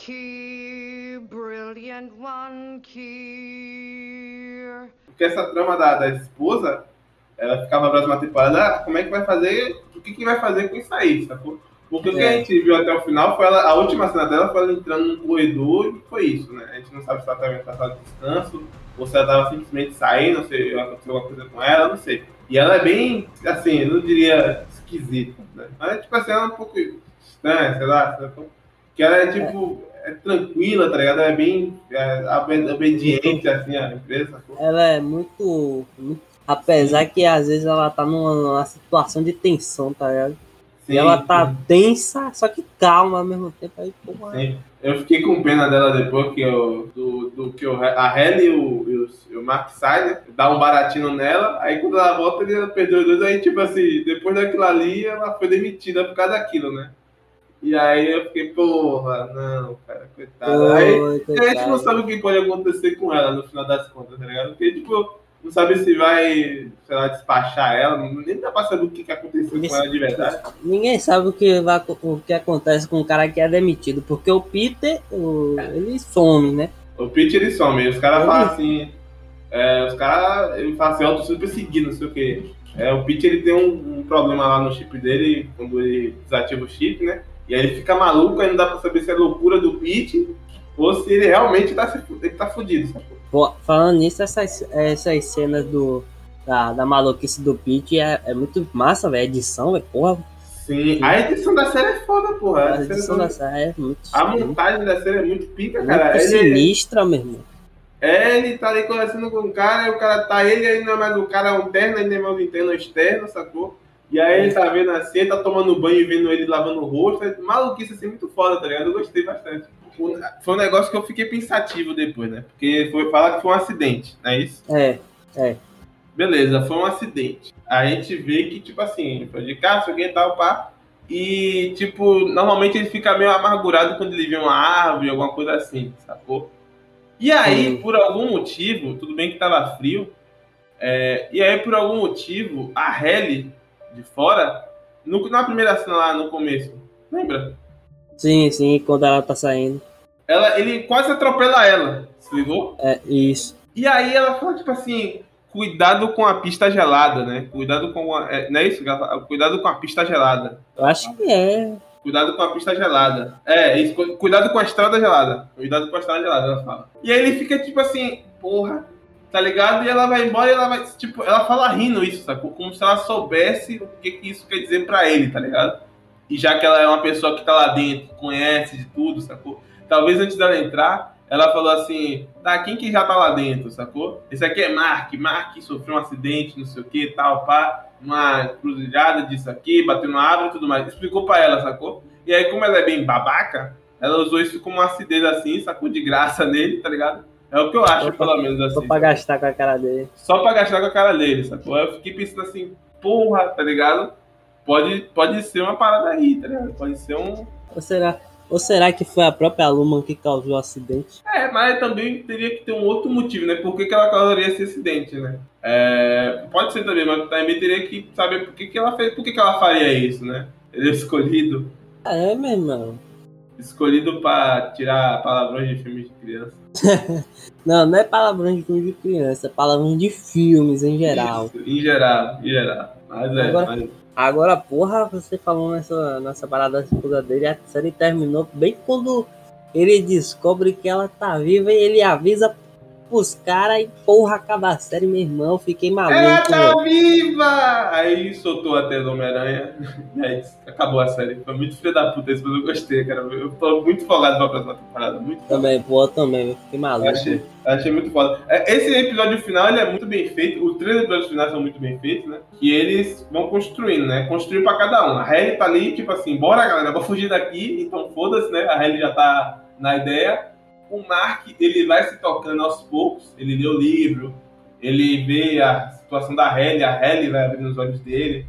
key, brilliant one key. Porque essa trama da, da esposa, ela ficava na próxima temporada, ah, como é que vai fazer, o que, que vai fazer com isso aí, sacou? Porque o que a É. gente viu até o final foi ela, a última cena dela foi ela entrando num corredor e foi isso, né? A gente não sabe se ela estava em sala de descanso ou se ela estava simplesmente saindo, se aconteceu alguma coisa com ela, não sei. E ela é bem, assim, eu não diria esquisita, né? Mas, tipo assim, ela é um pouco estranha, sei lá, que ela é, tipo, é tranquila, tá ligado? Ela é bem é, obe- obediente, assim, à empresa? Ela é muito, muito- Apesar que às vezes ela tá numa, numa situação de tensão, tá ligado? Sim, e ela tá sim. tensa, só que calma ao mesmo tempo. Aí, porra, Sim. Eu fiquei com pena dela depois que eu, do, do que o, a Helly e o, e o, Mark sai, né? Dá um baratinho nela, aí quando ela volta, ele perdeu os dois, aí tipo assim, depois daquilo ali, ela foi demitida por causa daquilo, né? E aí eu fiquei, porra, não, cara, coitada. Aí Oi, a gente não coitado. sabe o que pode acontecer com ela no final das contas, tá ligado? Porque, tipo, não sabe se vai, sei lá, despachar ela, nem dá pra saber o que, que aconteceu com ela de verdade. Ninguém sabe o que, vai, o que acontece com o cara que é demitido, porque o Peter, o- ele some, né? O Pitch ele some, os caras falam assim. é, os caras, ele fala assim, eu tô super seguindo, não sei o que. É, o Pitch ele tem um, um problema lá no chip dele, quando ele desativa o chip, né? E aí ele fica maluco, aí não dá pra saber se é loucura do Pitch ou se ele realmente tá, se, ele tá fudido, sacou? Pô, falando nisso, essas, essas cenas do, da, da maluquice do Pete é, é muito massa, velho. A edição, velho. Porra, Sim, a edição da série é foda, porra. a A, edição da série é muito, a montagem da série é muito pica, cara. Ele, sinistra, meu irmão. é, ele tá ali conversando com o cara, e o cara tá ele, aí não é mais o cara interno, ele não é mais o interno, é externo, sacou? E aí ele tá vendo assim, tá tomando banho e vendo ele lavando o rosto. É maluquice assim, muito foda, tá ligado? Eu gostei bastante. Foi um negócio que eu fiquei pensativo depois, né? Porque foi falar que foi um acidente, não é isso? É, Beleza, foi um acidente. A gente vê que, tipo assim, foi de carro, e tal, pá. E, tipo, normalmente ele fica meio amargurado quando ele vê uma árvore, alguma coisa assim, sacou? E aí, por algum motivo, tudo bem que tava frio, é, e aí, por algum motivo, a Helly, de fora, no, na primeira cena lá no começo, lembra? sim, sim, quando ela tá saindo. Ela, ele quase atropela ela, se ligou? É, isso. E aí ela fala, tipo assim, cuidado com a pista gelada, né? Cuidado com a. É, não é isso? Cuidado com a pista gelada. Eu acho que é. Cuidado com a pista gelada. É, isso, cu- cuidado com a estrada gelada. Cuidado com a estrada gelada, ela fala. E aí ele fica tipo assim, porra, tá ligado? E ela vai embora e ela vai, tipo, ela fala rindo isso, sacou? Como se ela soubesse o que, que isso quer dizer pra ele, tá ligado? E já que ela é uma pessoa que tá lá dentro, conhece de tudo, sacou? Talvez antes dela entrar, ela falou assim, tá, quem que já tá lá dentro, sacou? Esse aqui é Mark, Mark sofreu um acidente, não sei o que, tal, pá, uma cruzilhada disso aqui, bateu na árvore e tudo mais. Explicou pra ela, sacou? E aí, como ela é bem babaca, ela usou isso como uma acidez assim, sacou de graça nele, tá ligado? É o que eu acho, Só pra- pelo menos Só assim. pra gastar com a cara dele. Só pra gastar com a cara dele, sacou? Eu fiquei pensando assim, porra, tá ligado? Pode, pode ser uma parada aí, tá ligado? Pode ser um. Ou será, ou será que foi a própria Luman que causou o acidente? É, mas também teria que ter um outro motivo, né? Por que, que ela causaria esse acidente, né? É, pode ser também, mas também teria que saber por que, que ela fez, por que, que ela faria isso, né? Ele é escolhido, É, meu irmão. escolhido pra tirar palavrões de filmes de criança. Não, não é palavrão de filme de criança, é palavrão de filmes em geral. Isso, em geral, em geral. Mas é, Agora- mas Agora, porra, você falou nessa, nessa parada da esposa dele, a série terminou bem quando ele descobre que ela tá viva e ele avisa pros caras e porra, acaba a série, meu irmão. Fiquei Ela maluco, velho. tá viva! Aí soltou a tela do Homem-Aranha. E aí acabou a série. Foi muito filho da puta isso, mas eu gostei, cara. Eu tô muito folgado pra próxima temporada. Muito. Também, pô, também, fiquei maluco. Eu achei, eu achei muito foda. É, Esse episódio final ele é muito bem feito. Os três episódios finais são muito bem feitos, né? Que eles vão construindo, né? Construindo pra cada um. A Halle tá ali, tipo assim, bora galera, vou fugir daqui. Então foda-se, né? A Halle já tá na ideia. O Mark, ele vai se tocando aos poucos. Ele lê o livro, ele vê a situação da Halle, a Halle vai abrindo os olhos dele,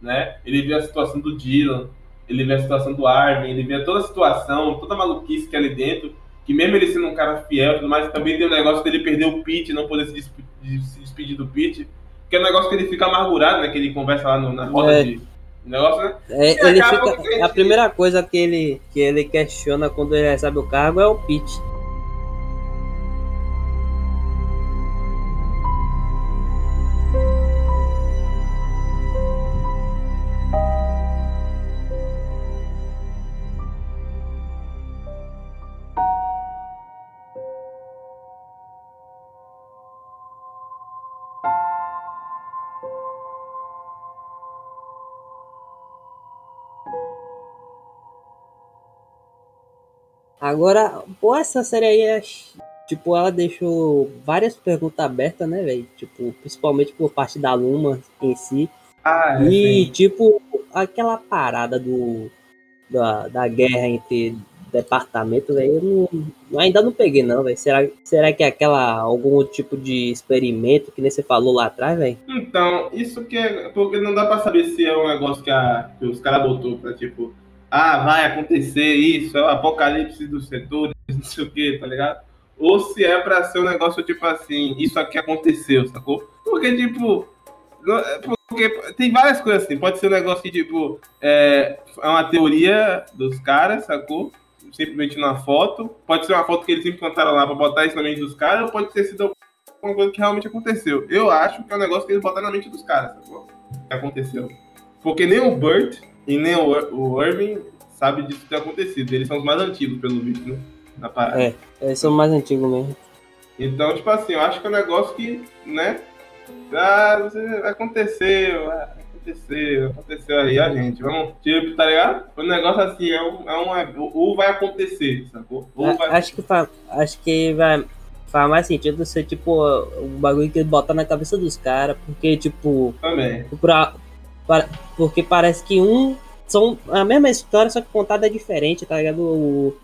né? Ele vê a situação do Dylan, ele vê a situação do Arvin, ele vê toda a situação, toda a maluquice que é ali dentro que mesmo ele sendo um cara fiel, e tudo mais também tem o negócio dele perder o Pete, não poder se, se despedir do Pete, que é um negócio que ele fica amargurado, né? Que ele conversa lá no- na roda É. de, O negócio, né? É, ele fica, a a primeira coisa que ele, que ele questiona quando ele recebe o cargo é o pitch. Agora, pô, essa série aí é. Tipo, ela deixou várias perguntas abertas, né, velho? Tipo, principalmente por parte da Luma em si. Ah, é, E, sim. tipo, aquela parada do. Da, da guerra entre departamentos, velho, eu não, ainda não peguei, não, velho. Será, será que é aquela. algum tipo de experimento que nem você falou lá atrás, velho? Então, isso que é. Porque não dá pra saber se é um negócio que, a, que os caras botou pra tipo. Ah, vai acontecer isso, é o apocalipse dos setores, não sei o que, tá ligado? Ou se é pra ser um negócio tipo assim, isso aqui aconteceu, sacou? Porque, tipo. é Porque tem várias coisas assim. Pode ser um negócio que, tipo, é, é uma teoria dos caras, sacou? Simplesmente numa foto. Pode ser uma foto que eles implantaram lá pra botar isso na mente dos caras, ou pode ter sido uma coisa que realmente aconteceu. Eu acho que é um negócio que eles botaram na mente dos caras, sacou? Que aconteceu. Porque nem o Burt e nem o, o Irving sabe disso ter acontecido. Eles são os mais antigos, pelo visto, né? Na parada. É. Eles são mais antigos mesmo. Então, tipo assim, eu acho que é um negócio que, né? Ah, aconteceu, ah, aconteceu, aconteceu aí, a gente. Vamos, tipo, tá ligado? O negócio assim, é um, é um ou vai acontecer, sacou? Ou vai Acho que, acho que vai, faz mais sentido ser, tipo, um bagulho que botar na cabeça dos caras, porque, tipo, também. pra- porque parece que um. São a mesma história, só que contada é diferente, tá ligado? O,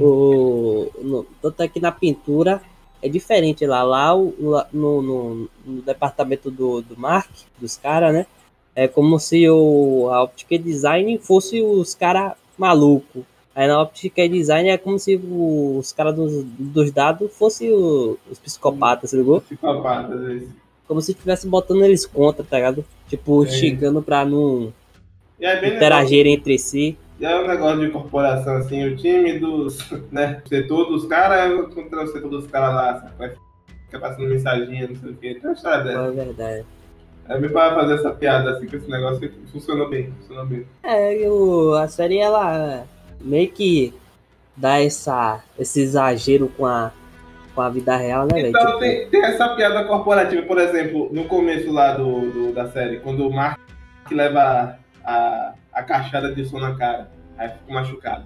o, no, tanto é que na pintura é diferente lá. Lá no, no, no departamento do, do Mark, dos caras, né? É como se o, a Optic Design fosse os caras malucos. Aí na Optic Design é como se o- os caras dos, dos dados fossem os psicopatas, ligou? Psicopata, às vezes. Como se estivesse botando eles contra, tá ligado? Tipo, É. chegando pra não é bem interagir entre si. E é um negócio de corporação, assim, o time dos, né, setor dos caras contra o setor dos caras lá, sabe? Vai ficar passando mensaginha, não sei o quê. Tem uma história dessa. É verdade. Aí me para fazer essa piada, assim, com esse negócio que funcionou bem, funcionou bem. É, a série ela meio que dá essa, esse exagero com a, com a vida real, né, velho? Então Tipo, tem, tem essa piada corporativa, por exemplo, no começo lá do, do- da série, quando o Mark leva a, a caixada de som na cara, aí fica machucado.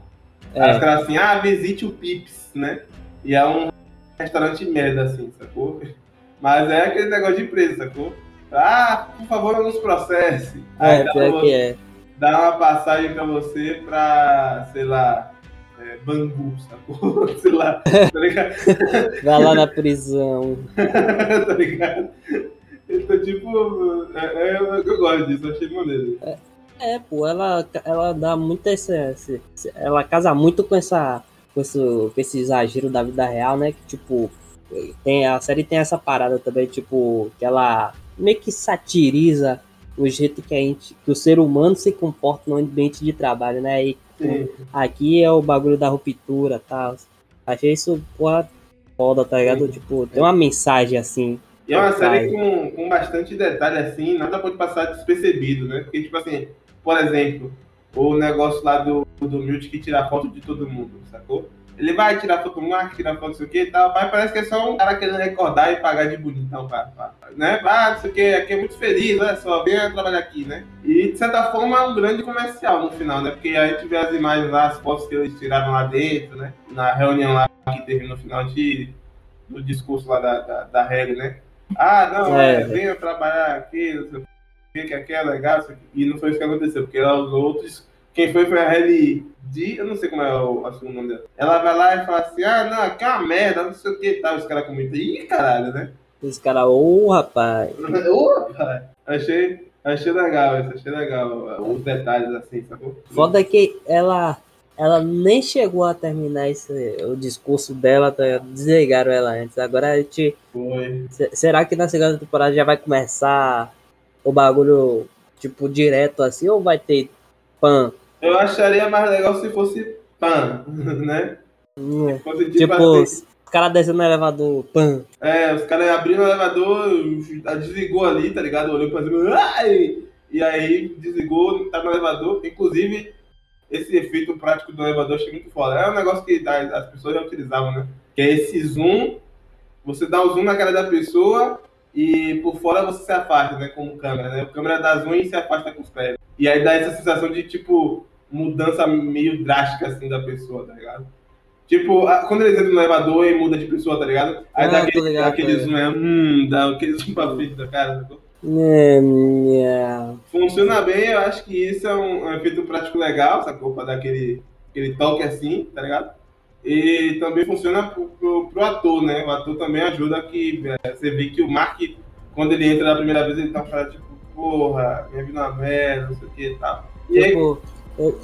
Aí os é, caras assim, ah, visite o Pips, né? E é um restaurante merda, assim, sacou? Mas é aquele negócio de preço, sacou? Ah, por favor, não nos processe. Aí é, dá, uma, que é. dá uma passagem pra você pra, sei lá, é, Bangu, sacou? sei lá, tá ligado? Vai lá na prisão. tá ligado? Então, tipo, é, é, eu gosto disso, achei maneiro. É, pô, ela, ela dá esse- esse- Ela casa muito com essa. Com esse, com esse exagero da vida real, né? Que tipo. Tem, a série tem essa parada também, tipo, que ela meio que satiriza o jeito que a gente. que o ser humano se comporta no ambiente de trabalho, né? E Sim. aqui é o bagulho da ruptura e tal. Achei isso, porra, foda, tá ligado? Sim. Tipo, tem uma mensagem assim. E é uma série com, com bastante detalhe, assim, nada pode passar despercebido, né? Porque, tipo assim, por exemplo, o negócio lá do, do Milt que tira foto de todo mundo, sacou? Ele vai tirar foto do Mark, tirar foto não sei o que e tal, mas parece que é só um cara querendo recordar e pagar de bonitão, pra, pra- né? Ah, não sei o que, aqui é muito feliz, olha só, venha trabalhar aqui, né? E, de certa forma, é um grande comercial no final, né? Porque a gente vê as imagens lá, as fotos que eles tiraram lá dentro, né? Na reunião lá que teve no final de, do discurso lá da, da, da Halle, né? Ah, não, É. é, venha trabalhar aqui, não sei o que, que aqui é legal, e não foi isso que aconteceu, porque lá os outros, quem foi foi a Halle D, eu não sei como é o, o segundo nome dela. Ela vai lá e fala assim, ah, não, aqui é uma merda, não sei o que e tal, os caras comentam, ih, caralho, né? Esse cara, ô rapaz. Opa! Achei, achei legal isso, achei legal os detalhes assim, sacou? Foda que ela, ela nem chegou a terminar esse, o discurso dela, tá desligaram ela antes. Agora a gente. Foi. se- Será que na segunda temporada já vai começar o bagulho tipo, direto assim, ou vai ter pan? Eu acharia mais legal se fosse pan, né? Hum, Fosse tipo, Tipo, assim, os caras descendo no elevador, pan. É, os caras abriram o elevador, desligou ali, tá ligado? Olhou pra cima, ai! E aí desligou, tá no elevador. Inclusive, esse efeito prático do elevador achei muito foda. É um negócio que as as pessoas já utilizavam, né? Que é esse zoom, você dá o zoom na cara da pessoa e por fora você se afasta, né? Como câmera, né? O câmera dá zoom e se afasta com os pés. E aí dá essa sensação de, tipo, mudança meio drástica, assim, da pessoa, tá ligado? Tipo, a- quando eles entram no elevador e muda de pessoa, tá ligado? Aí Ah, dá aquele, ligado, aquele zoom, é, hum, dá aquele zoom pra frente da cara, sacou? É, é. Funciona bem, eu acho que isso é um, um efeito prático legal, sacou? Pra dar aquele, aquele toque assim, tá ligado? E também funciona pro, ator, né? O ator também ajuda que é, você vê que o Mark, quando ele entra na primeira vez, ele tá cara tipo, porra, minha vida é uma merda, não sei o que e tal. E aí, Tipo,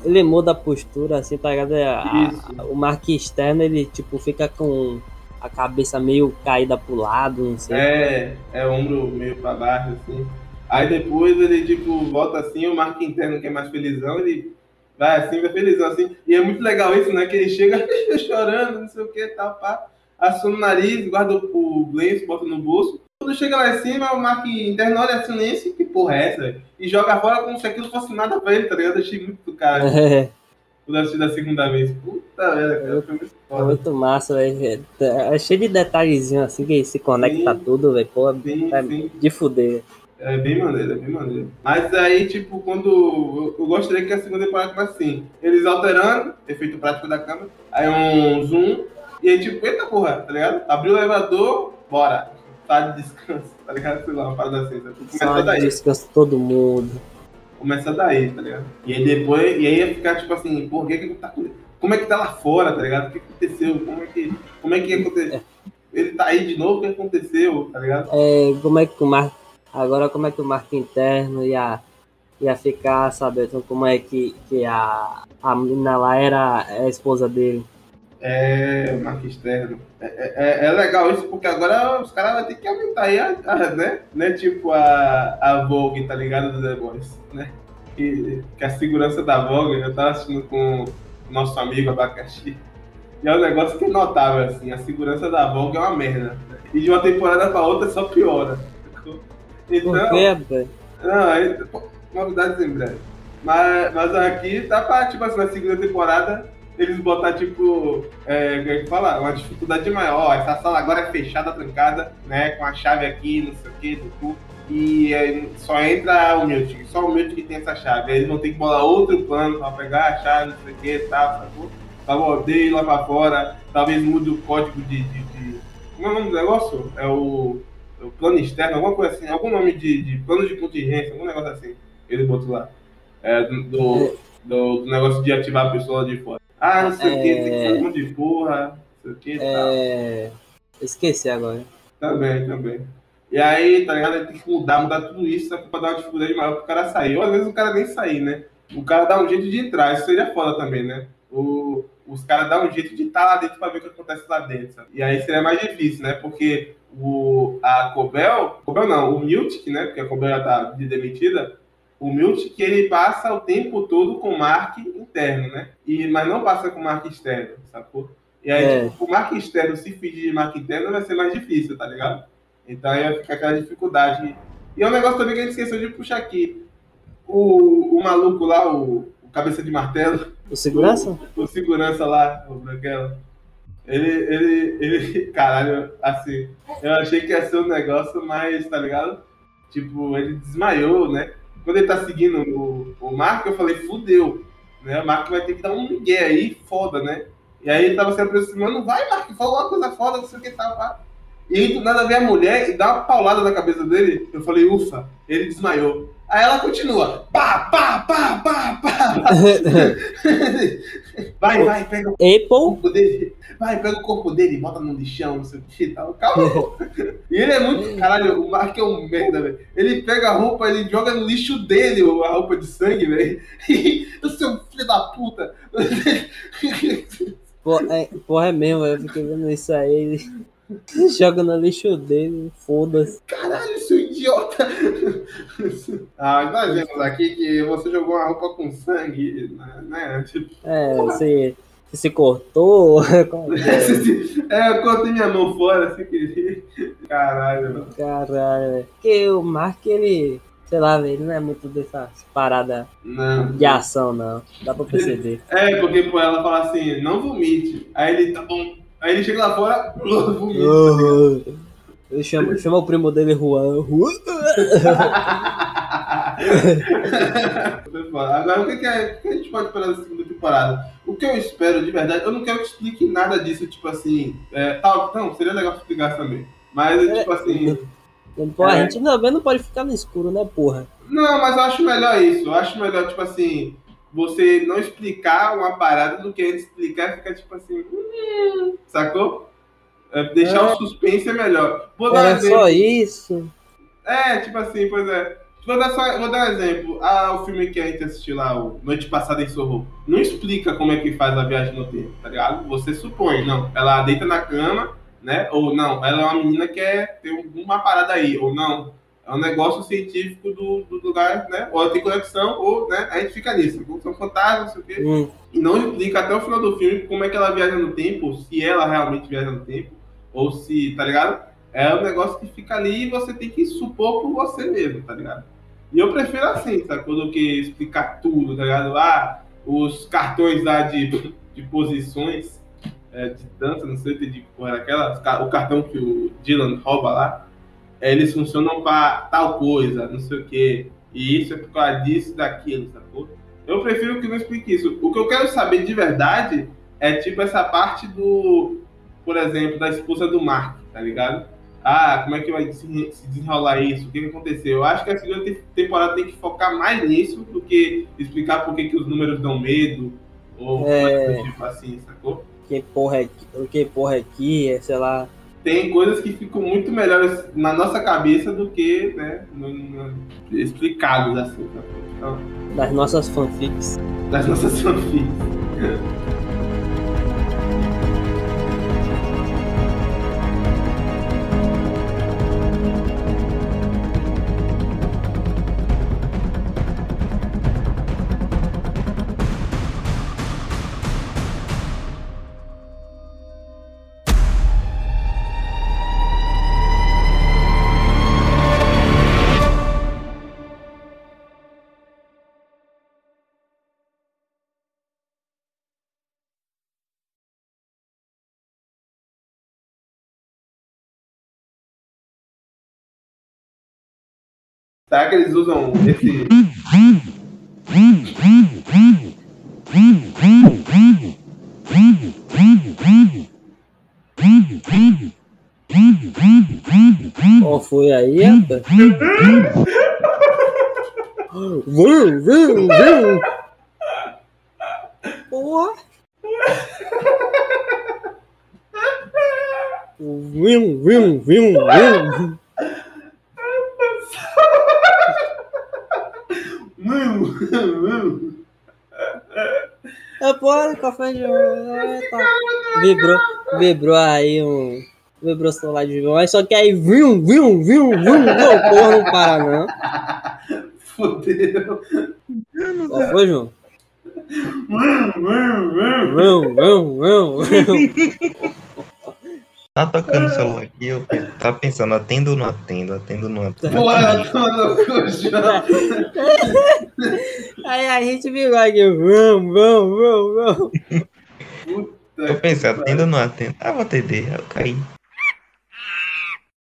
ele muda a postura, assim, tá ligado? É, a- Isso. o Mark externo, ele, tipo, fica com a cabeça meio caída pro lado, não sei. É, é ombro meio pra baixo, assim. Aí depois ele, tipo, volta assim, o Marco Interno, que é mais felizão, ele vai assim, vai felizão, assim. E é muito legal isso, né? Que ele chega chorando, não sei o que, tal, pá. Assuma o nariz, guarda o lenço, bota no bolso. Quando chega lá em cima, o Marco Interno olha assim, nem sei que porra é essa, velho? E joga fora como se aquilo fosse nada pra ele, tá ligado? Eu achei muito do cara. É, Quando assisti da segunda vez. Puta merda, cara, foi muito é muito massa, velho. É cheio de detalhezinhos, assim, que se conecta Sim. tudo, velho. Pô, Sim, é sim. de fuder. É bem maneiro, é bem maneiro. Mas aí, tipo, quando. Eu, eu gostaria que a segunda temporada fosse assim. Eles alterando, efeito prático da câmera, aí um zoom, e aí, tipo, eita porra, tá ligado? Abriu o elevador, bora. Tá de descanso, tá ligado? Sei lá, uma parada assim. Sabe? Começa Só daí. descansa todo mundo. Começa daí, tá ligado? E aí depois, e aí ia ficar tipo assim, porra, o que que tá Como é que tá lá fora, tá ligado? O que aconteceu? Como é que. Como é que aconteceu? Ele tá aí de novo, o que aconteceu, tá ligado? É, como é que o Mark. Agora, como é que o Mark interno ia, ia ficar sabendo como é que, que a, a menina lá era a esposa dele? É, marca externo. É, é, é legal isso, porque agora os caras vão ter que aumentar aí, a, a- né? Né, tipo a, a Vogue, tá ligado? Do The Voice, né? Que, que a segurança da Vogue, eu tava assistindo com nosso amigo Abacaxi. E é um negócio que é notável, assim, a segurança da Vogue é uma merda. E de uma temporada pra outra só piora. Então, não, aí, novidades em breve. Mas, mas aqui tá pra, tipo assim, na segunda temporada, eles botar, tipo, é, como é que fala? Uma dificuldade maior. Ó, essa sala agora é fechada, trancada, né? Com a chave aqui, não sei o que, do cu. E é, só entra o Miltic, só o Miltic tem essa chave. Aí eles vão ter que bolar outro plano pra pegar a chave, não sei o que tal, sacou? Pra morder ir lá pra fora. Talvez mude o código de. de, de- Como é o nome do negócio? É o o plano externo, alguma coisa assim, algum nome de, de plano de contingência, algum negócio assim, ele botou lá. É, do, do, do- negócio de ativar a pessoa de fora. Ah, não sei o que, tem que fazer um monte de porra, não sei o que e tal. É. Esqueci agora. Também, também. E aí, tá ligado? Ele tem que mudar, mudar tudo isso, pra dar uma dificuldade maior pro cara sair. Ou às vezes o cara nem sair, né? O cara dá um jeito de entrar, isso seria foda também, né? O, os caras dão um jeito de estar lá dentro pra ver o que acontece lá dentro, sabe? E aí seria mais difícil, né? Porque o, a Cobel, Cobel não, o Miltic, né? Porque a Cobel já tá de demitida, o Miltic ele passa o tempo todo com o Mark interno, né? E, mas não passa com o Mark externo, sacou? E aí, É. tipo, o Mark externo se fingir de Mark interno vai ser mais difícil, tá ligado? Então aí vai ficar aquela dificuldade. E é um negócio também que a gente esqueceu de puxar aqui. O, o maluco lá, o, o cabeça de martelo, O segurança? o segurança lá, o branquelo, ele, ele, ele, caralho, assim, eu achei que ia ser um negócio mais, tá ligado? Tipo, ele desmaiou, né? Quando ele tá seguindo o, o Marco, eu falei, fudeu, né? O Marco vai ter que dar um migué aí, foda, né? E aí ele tava se aproximando, vai, Marco, fala uma coisa foda, não sei o que pá. E aí, do nada, vê a mulher e dá uma paulada na cabeça dele. Eu falei, ufa, ele desmaiou. Aí ela continua, pá, pá, pá, pá, pá. vai, vai, pega o Apple? corpo dele. Vai, pega o corpo dele bota no lixão, não sei o que e tal. Calma. E ele é muito. Caralho, o Mark é um merda, velho. Ele pega a roupa, ele joga no lixo dele a roupa de sangue, velho. O seu filho da puta. Pô, é, porra, é mesmo, eu fiquei vendo isso aí. Joga no lixo dele, foda-se. Caralho, seu idiota. Ah, nós vemos aqui que você jogou uma roupa com sangue, né? Tipo, É, você, você se cortou. Como é? é, eu cortei minha mão fora sem querer. Caralho, mano. Caralho, velho. Porque o Mark, ele, sei lá, ele não é muito dessas paradas de ação, não. Dá pra perceber. É, porque pô, ela fala assim, não vomite. Aí ele, tá bom. Aí ele chega lá fora, vomita. Oh. Ele chama, chama o primo dele Juan. Agora, o que, que, é, o que a gente pode esperar da segunda temporada? O que eu espero, de verdade, eu não quero que explique nada disso, tipo assim. É, tal, não, seria legal que explicasse também. Mas, É. tipo assim. Pô, a É. gente também não pode ficar no escuro, né, porra? Não, mas eu acho melhor isso. Eu acho melhor, tipo assim, você não explicar uma parada do que antes explicar ficar, tipo assim. hum, sacou? É, deixar É. o suspense é melhor. Vou dar um Era exemplo. só isso. É, tipo assim, pois é. Vou dar, só, vou dar um exemplo. Ah, o filme que a gente assistiu lá, o Noite Passada em Sorro, não explica como é que faz a viagem no tempo, tá ligado? Você supõe, não. Ela deita na cama, né? Ou não, ela é uma menina que quer ter uma parada aí, ou não. É um negócio científico do, do lugar, né? Ou tem conexão, ou, né? A gente fica nisso. São fantasmas, não sei o quê. Hum, E não explica até o final do filme como é que ela viaja no tempo, se ela realmente viaja no tempo, ou se, tá ligado? É um negócio que fica ali e você tem que supor por você mesmo, tá ligado? E eu prefiro assim, sacou? Do que explicar tudo, tá ligado? Ah, os cartões lá de, de posições, é, de dança, não sei o que de porra era aquela, o cartão que o Dylan rouba lá, eles funcionam pra tal coisa, não sei o que. E isso é por causa disso e daquilo, sacou? Eu prefiro que não explique isso. O que eu quero saber de verdade é tipo essa parte do, por exemplo, da esposa do Mark, tá ligado? Ah, como é que vai se se desenrolar isso? O que, aconteceu? Eu acho que a segunda te- temporada tem que focar mais nisso do que explicar por que, que os números dão medo. Ou É. tipo assim, sacou? que porra é que, o que porra é que, é, sei lá. Tem coisas que ficam muito melhores na nossa cabeça do que, né, no, no, explicados assim, sacou? Então, Das nossas fanfics. das nossas fanfics. Será que eles usam esse. Qual foi aí, rapaz? Vum, vum, vum. Porra! Vum, vum, vum, vum. Porra, café de Eita. Vibrou, vibrou aí um. Vibrou o celular de João, aí só que aí, viu, viu, viu, viu, não, porra, não para não. Fudeu. Qual foi, João? Viu, viu, viu, viu. Tá tocando o celular aqui, eu tava pensando, atendo ou não atendo, atendo ou não atendo. João. Aí a gente viu aqui, vum, vum, vum, vum. Eu pensei, atendo ou não atendo? Ah, vou atender, eu caí.